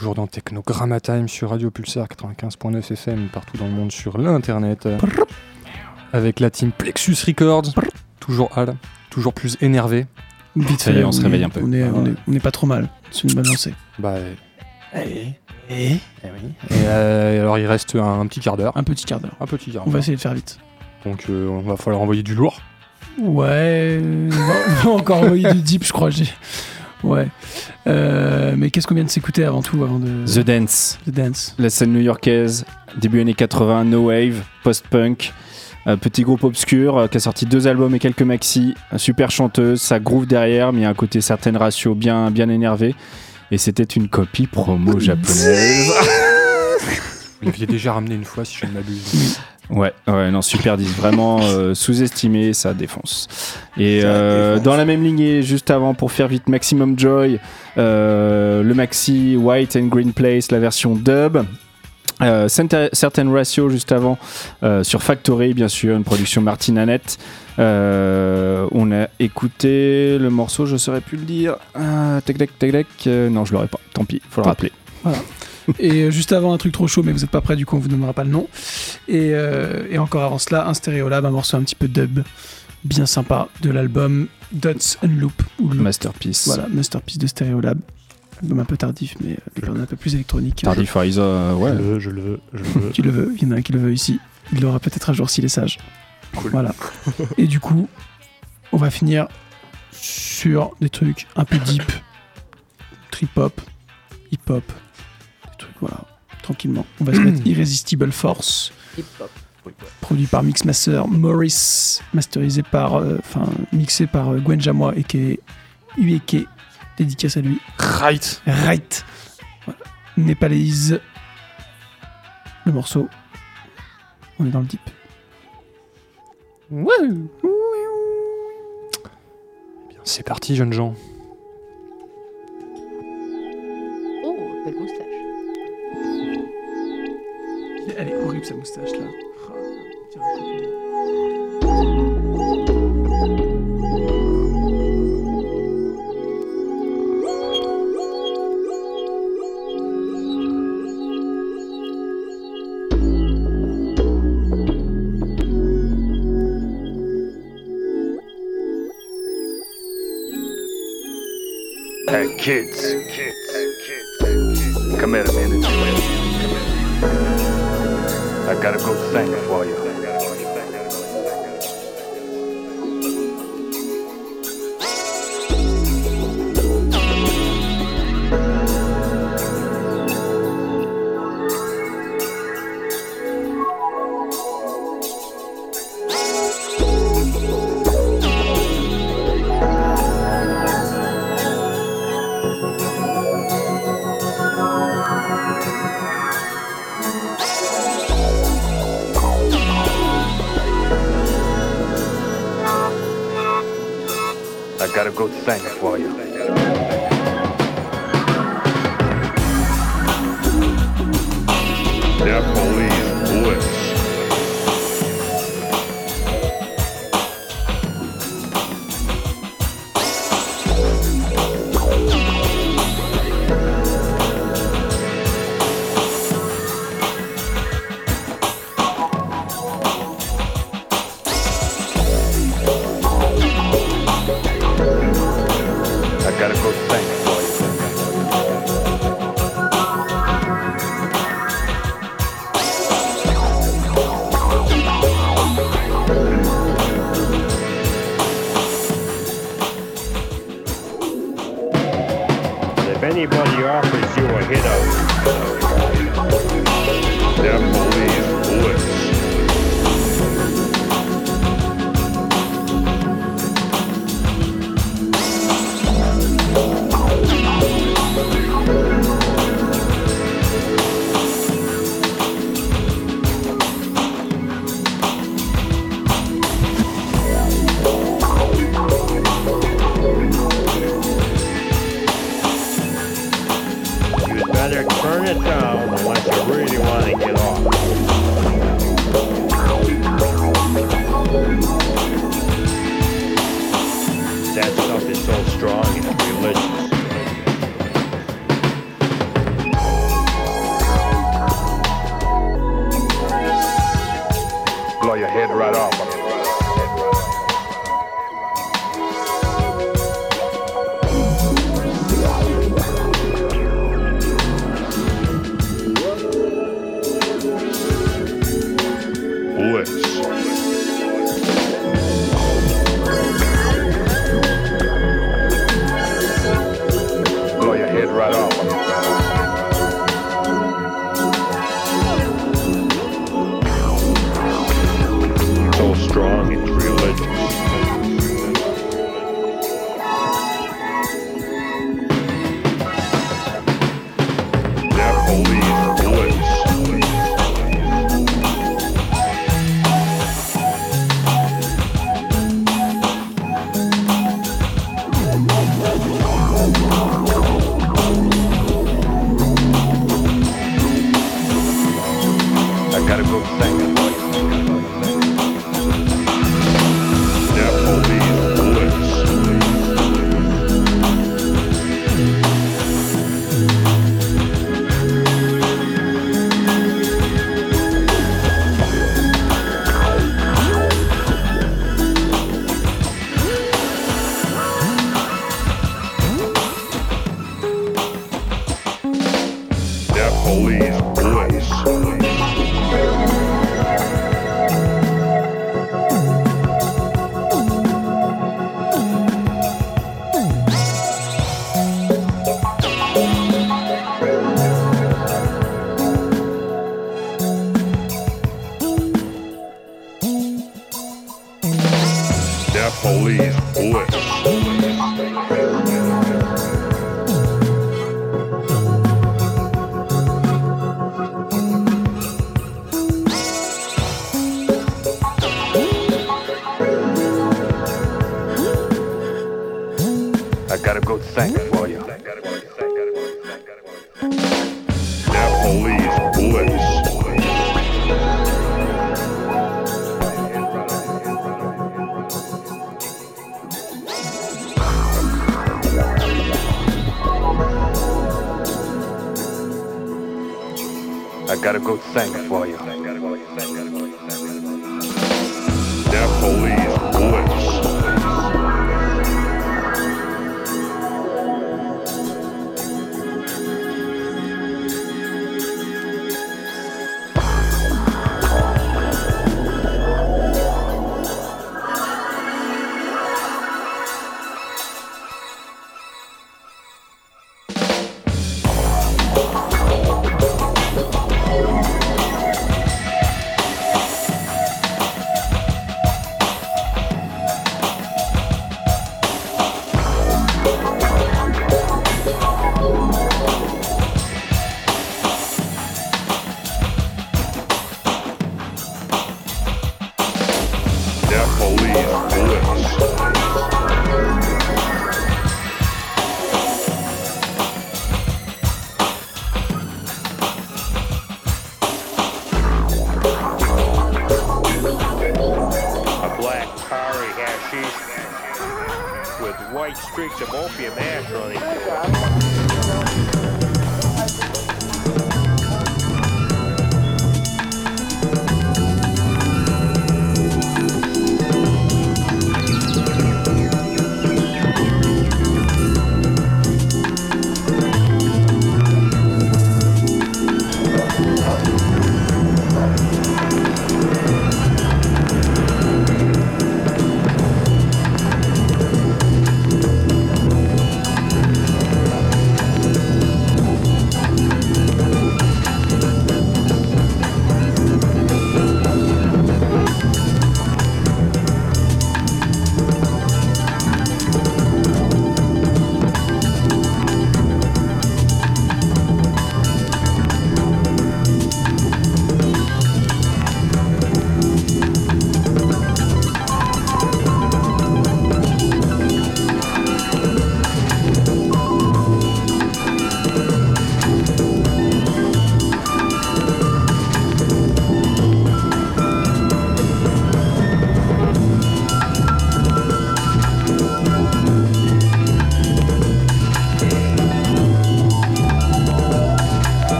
Toujours dans Technogramma Time sur Radio Pulsar 95.9 FM partout dans le monde sur l'internet. Avec la team Plexus Records. Toujours Al, toujours plus énervé. Vite est, on se réveille un peu. On est, on est, on est pas trop mal. C'est une bonne lancée. Bah. Et, et, et oui. Et euh, alors il reste un, petit quart d'heure. Un petit quart d'heure. Un petit quart On va essayer de faire vite. Donc euh, on va falloir envoyer du lourd. Ouais, on va, on va encore envoyer du deep, je crois. Ouais. Euh, mais qu'est-ce qu'on vient de s'écouter avant tout, avant de The Dance, The Dance la scène new-yorkaise, début années 80, no wave, post-punk. Un petit groupe obscur euh, qui a sorti deux albums et quelques maxi. Super chanteuse, ça groove derrière, mais il y a un côté certaines ratios bien, bien énervé. Et c'était une copie promo japonaise. *laughs* Vous l'aviez déjà ramené une fois si je ne m'abuse. Ouais, ouais, non, super 10, vraiment euh, sous-estimé, ça défonce. Et euh, dans la même lignée, juste avant, pour faire vite, Maximum Joy, euh, le maxi White and Green Place, la version dub. Euh, Certain Certain Ratio juste avant sur Factory bien sûr une production Martin Annette on a écouté le morceau je saurais plus le dire. Euh, tac tac tac tac. Non je l'aurais pas. Tant pis faut le rappeler Et euh, juste avant, un truc trop chaud, mais vous êtes pas prêts, du coup, on vous donnera pas le nom. Et, euh, et encore avant cela, un Stereolab, un morceau un petit peu dub, bien sympa, de l'album Dots and Loop. Ou Loop. masterpiece Voilà, masterpiece de Stereolab. Album un peu tardif, mais euh, un peu plus électronique. Tardif euh, ouais Je le veux, je le veux, je le veux. Tu le veux, il y en a un qui le veut ici. Il l'aura peut-être un jour s'il est sage. Voilà. Et du coup, on va finir sur des trucs un peu deep, trip-hop, hip-hop, des trucs, voilà, tranquillement. On va se mettre *clears throat* Irresistible Force, produit par Mixmaster Morris, masterisé par, euh, enfin, mixé par euh, Gwen Jamois et qui est Ueke, dédicace à lui. Right. Right. Voilà. Nepalese. Le morceau. On est dans le deep. Eh bien, C'est parti, jeunes gens. Oh, belle. Elle est horrible sa moustache là. Hey, kids. gotta go sing for you.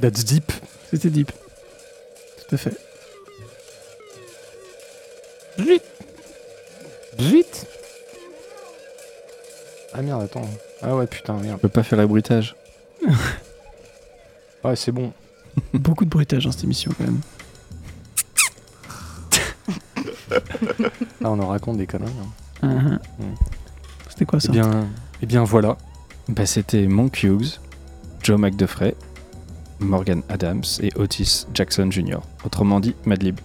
That's deep. C'était deep. Tout à fait. Vite Vite Ah merde, attends. Ah ouais, putain, merde. On peut pas faire la bruitage. *laughs* Ouais, c'est bon. Beaucoup de bruitage dans cette émission quand même. Là, on en raconte des conneries. hein. Mhm. Mm. C'était quoi Eh ça bien, eh bien voilà. Bah, C'était Monk Hughes, Joe McDuffrey, Morgan Adams et Otis Jackson Jr. Autrement dit, Madlib.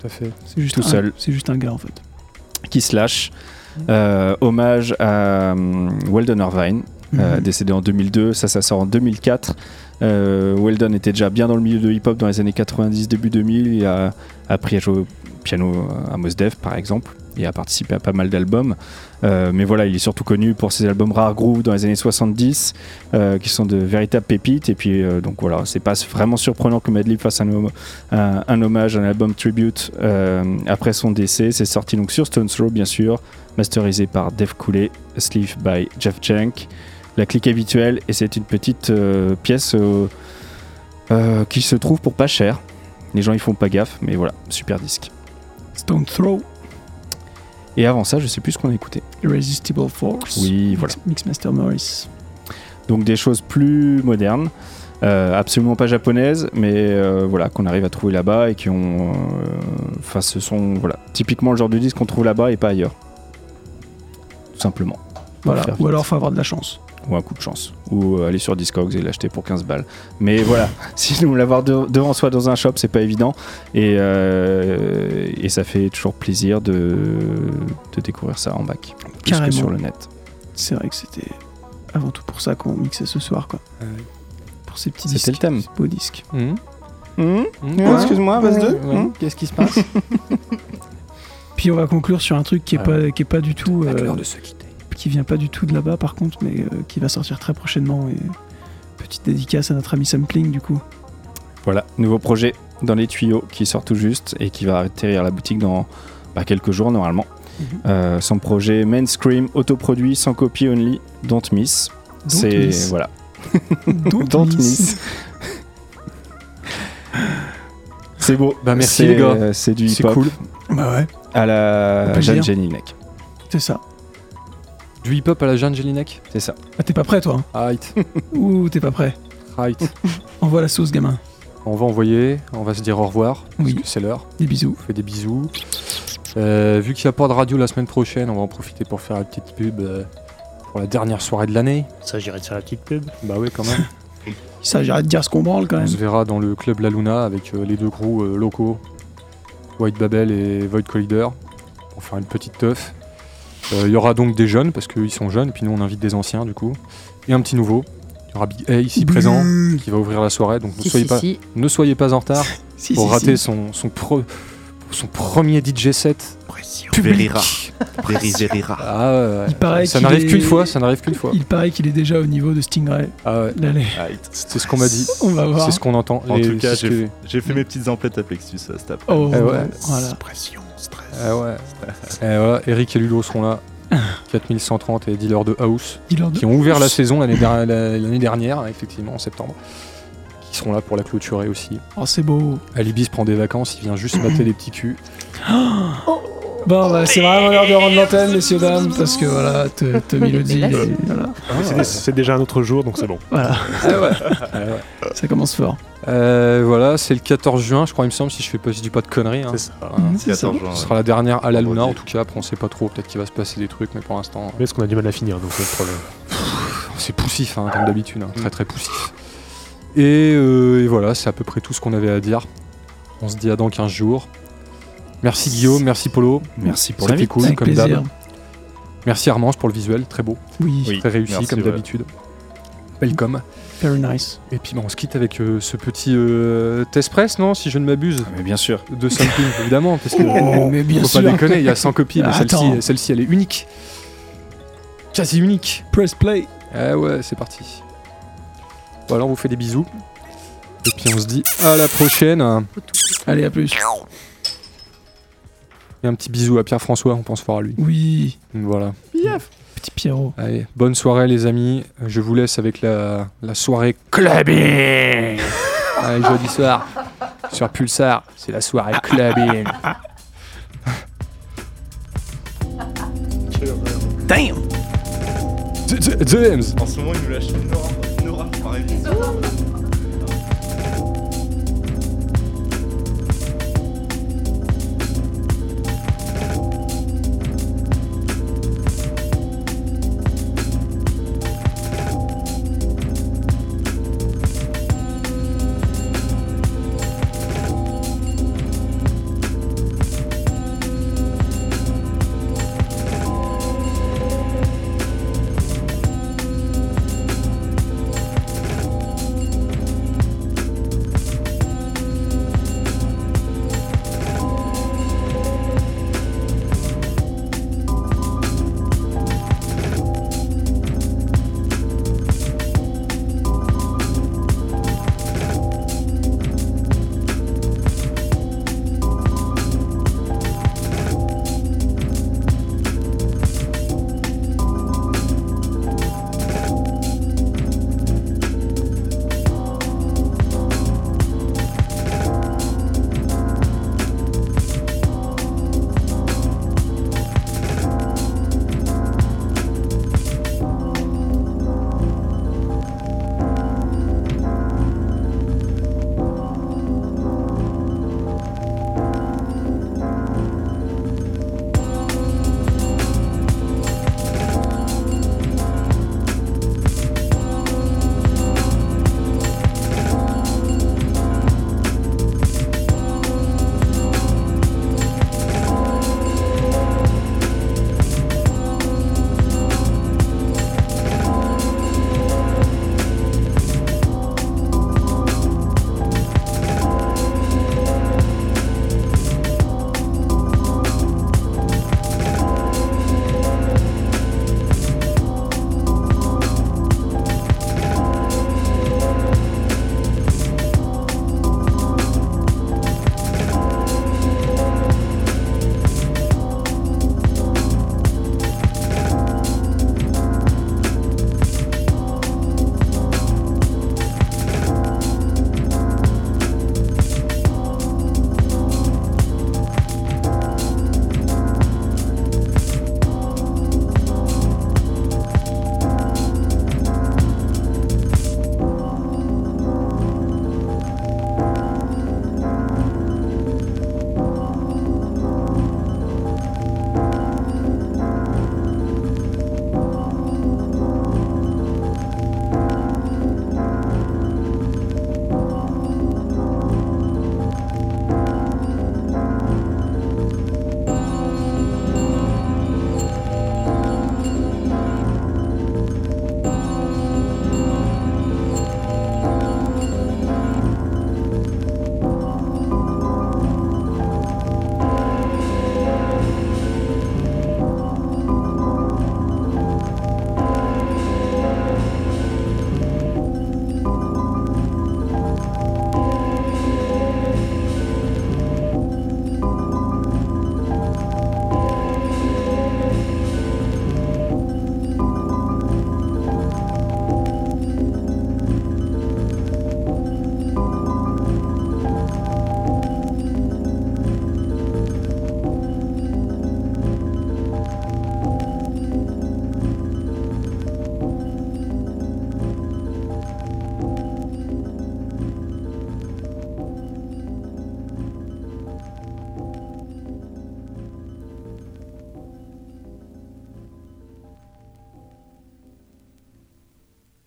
Tout à fait. C'est juste tout un- seul. C'est juste un gars en fait. Qui se lâche. Euh, hommage à hum, Weldon Irvine, euh, Mhm. décédé en 2002. Ça, ça sort en 2004. Euh, Weldon était déjà bien dans le milieu de hip-hop dans les années 90, début 2000. Il a appris à jouer au piano à Mos Def, par exemple. Il a participé à pas mal d'albums. Euh, mais voilà, il est surtout connu pour ses albums Rare Groove dans les années 70, euh, qui sont de véritables pépites. Et puis, euh, donc voilà, c'est pas vraiment surprenant que Madlib fasse un, hom- un- un hommage, un album tribute après son décès. C'est sorti donc sur Stones Throw, bien sûr, masterisé par Dave Coulee, sleeve by Jeff Jank. La clique habituelle, et c'est une petite pièce qui se trouve pour pas cher. Les gens ils font pas gaffe, mais voilà, super disque. Stone Throw, Et avant ça, je sais plus ce qu'on a écouté. Irresistible Force. Oui, voilà. Mix- Mixmaster Morris. Donc des choses plus modernes, euh, absolument pas japonaises, mais euh, voilà qu'on arrive à trouver là-bas et qui ont, euh, enfin ce sont voilà typiquement le genre de disque qu'on trouve là-bas et pas ailleurs. Tout simplement. Voilà. Ou alors faut avoir de la chance. Ou un coup de chance, ou euh, aller sur Discogs et l'acheter pour 15 balles. Mais voilà, *laughs* sinon l'avoir de- devant soi dans un shop, c'est pas évident, et, euh, et ça fait toujours plaisir de, de découvrir ça en bac, plus Carrément. que sur le net. C'est vrai que c'était avant tout pour ça qu'on mixait ce soir quoi. Pour ces petits disques. C'était le thème. ces beaux disques. Hum hum, Ouais, excuse-moi, base deux. ouais. Hum Qu'est-ce qui se passe? *laughs* Puis on va conclure sur un truc qui est Ouais. pas qui est pas du tout À euh, l'heure de se quitter. Qui vient pas du tout de là-bas par contre mais euh, qui va sortir très prochainement et petite dédicace à notre ami Sampling du coup. Voilà, nouveau projet dans les tuyaux qui sort tout juste et qui va atterrir à la boutique dans bah, quelques jours normalement. Mhm. Euh, son projet Main Scream, autoproduit, sans copie only, Don't Miss. C'est voilà. *laughs* Don't Don't miss. miss. C'est beau. Bah, merci, les gars. euh, C'est du C'est hip-hop cool. Bah ouais, à la. Jeanne Jelinek. c'est ça. Du hip-hop à la Jeanne Jelinek C'est ça. Ah, t'es pas prêt toi hein Right. *laughs* Ouh, t'es pas prêt. right. *laughs* Envoie la sauce gamin. On va envoyer, on va se dire au revoir, Oui. parce que c'est l'heure. Des bisous. On fait des bisous. Euh, vu qu'il n'y a pas de radio la semaine prochaine, on va en profiter pour faire une petite pub euh, pour la dernière soirée de l'année. Ça, j'irai de faire la petite pub. Bah oui, quand même. *laughs* Ça, j'arrête de dire ce qu'on branle quand on même. se verra dans le club La Luna avec euh, les deux crews locaux, White Babel et Void Collider, pour faire une petite teuf. Euh, Il y aura donc des jeunes, parce qu'ils sont jeunes, et puis nous on invite des anciens du coup, et un petit nouveau. Il y aura Big A ici présent, qui va ouvrir la soirée, donc ne Si, soyez, si, pas, si. ne soyez pas en retard *laughs* Si, pour si, rater si. Son, son, pro- son premier DJ set. Verira. *laughs* Very, verira. Ah ouais, ouais. Il paraît ça qu'il n'arrive est- qu'une fois, ça n'arrive qu'une fois. Il paraît qu'il est déjà au niveau de Stingray. Ah ouais, Allez, c'est ce qu'on m'a dit. on va voir. C'est ce qu'on entend. En Et tout cas, c'est ce j'ai que- j'ai fait mes petites emplettes à Plexus à cet après. Oh, Eh ouais. voilà. Pression, stress. Ah ouais. *laughs* Et voilà, Eric et Ludo seront là. *laughs* 4130 et dealers de house Dealer de qui ont ouvert la saison l'année der- la- l'année dernière, effectivement, en septembre. Qui seront là pour la clôturer aussi. Oh, c'est beau. Alibis prend des vacances, il vient juste mater *clears throat* les petits culs. Bon, bah, c'est vraiment l'heure de rendre l'antenne, messieurs, dames, parce que voilà, te- Tommy le dit. Et voilà. C'est dé- C'est déjà un autre jour, donc c'est bon. Voilà, Ah ouais. *laughs* ça commence fort. Euh, voilà, c'est le 14 juin, je crois, il me semble, si je fais pas, si je dis pas de conneries. hein. C'est ça. Voilà. Mhm, c'est ça. 14 juin. Ce sera la dernière à la Luna, en tout cas. Après, on sait pas trop. Peut-être qu'il va se passer des trucs, mais pour l'instant, Mais est-ce qu'on a du mal à finir, donc c'est le problème. c'est poussif, hein, comme d'habitude. hein, Très très poussif. Et, euh, et voilà, c'est à peu près tout ce qu'on avait à dire. On se dit à dans 15 jours. Merci Guillaume, merci Polo. Merci pour C'était l'invite. cool, Avec comme d'hab. Merci Armange pour le visuel, très beau, Oui, Oui. très réussi, merci, comme ouais. d'habitude. Welcome. very nice. Et puis bah, on se quitte avec euh, ce petit euh, test press, non Si je ne m'abuse, Mais bien sûr. de sampling, *laughs* évidemment, parce que Oh, mais bien faut sûr. pas déconner, il y a 100 copies, mais celle-ci, celle-ci, elle est unique. Quasi unique. Press play. Eh ouais, c'est parti. Bon alors on vous fait des bisous. Et puis on se dit à la prochaine. Allez, à plus. Et un petit bisou à Pierre-François, on pense fort à lui. Oui, Voilà. petit Pierrot. Allez, bonne soirée les amis. Je vous laisse avec la, la soirée clubbing. *laughs* Allez, jeudi soir sur Pulsar, c'est la soirée clubbing. Damn James En ce moment, il nous lâche une aura, une.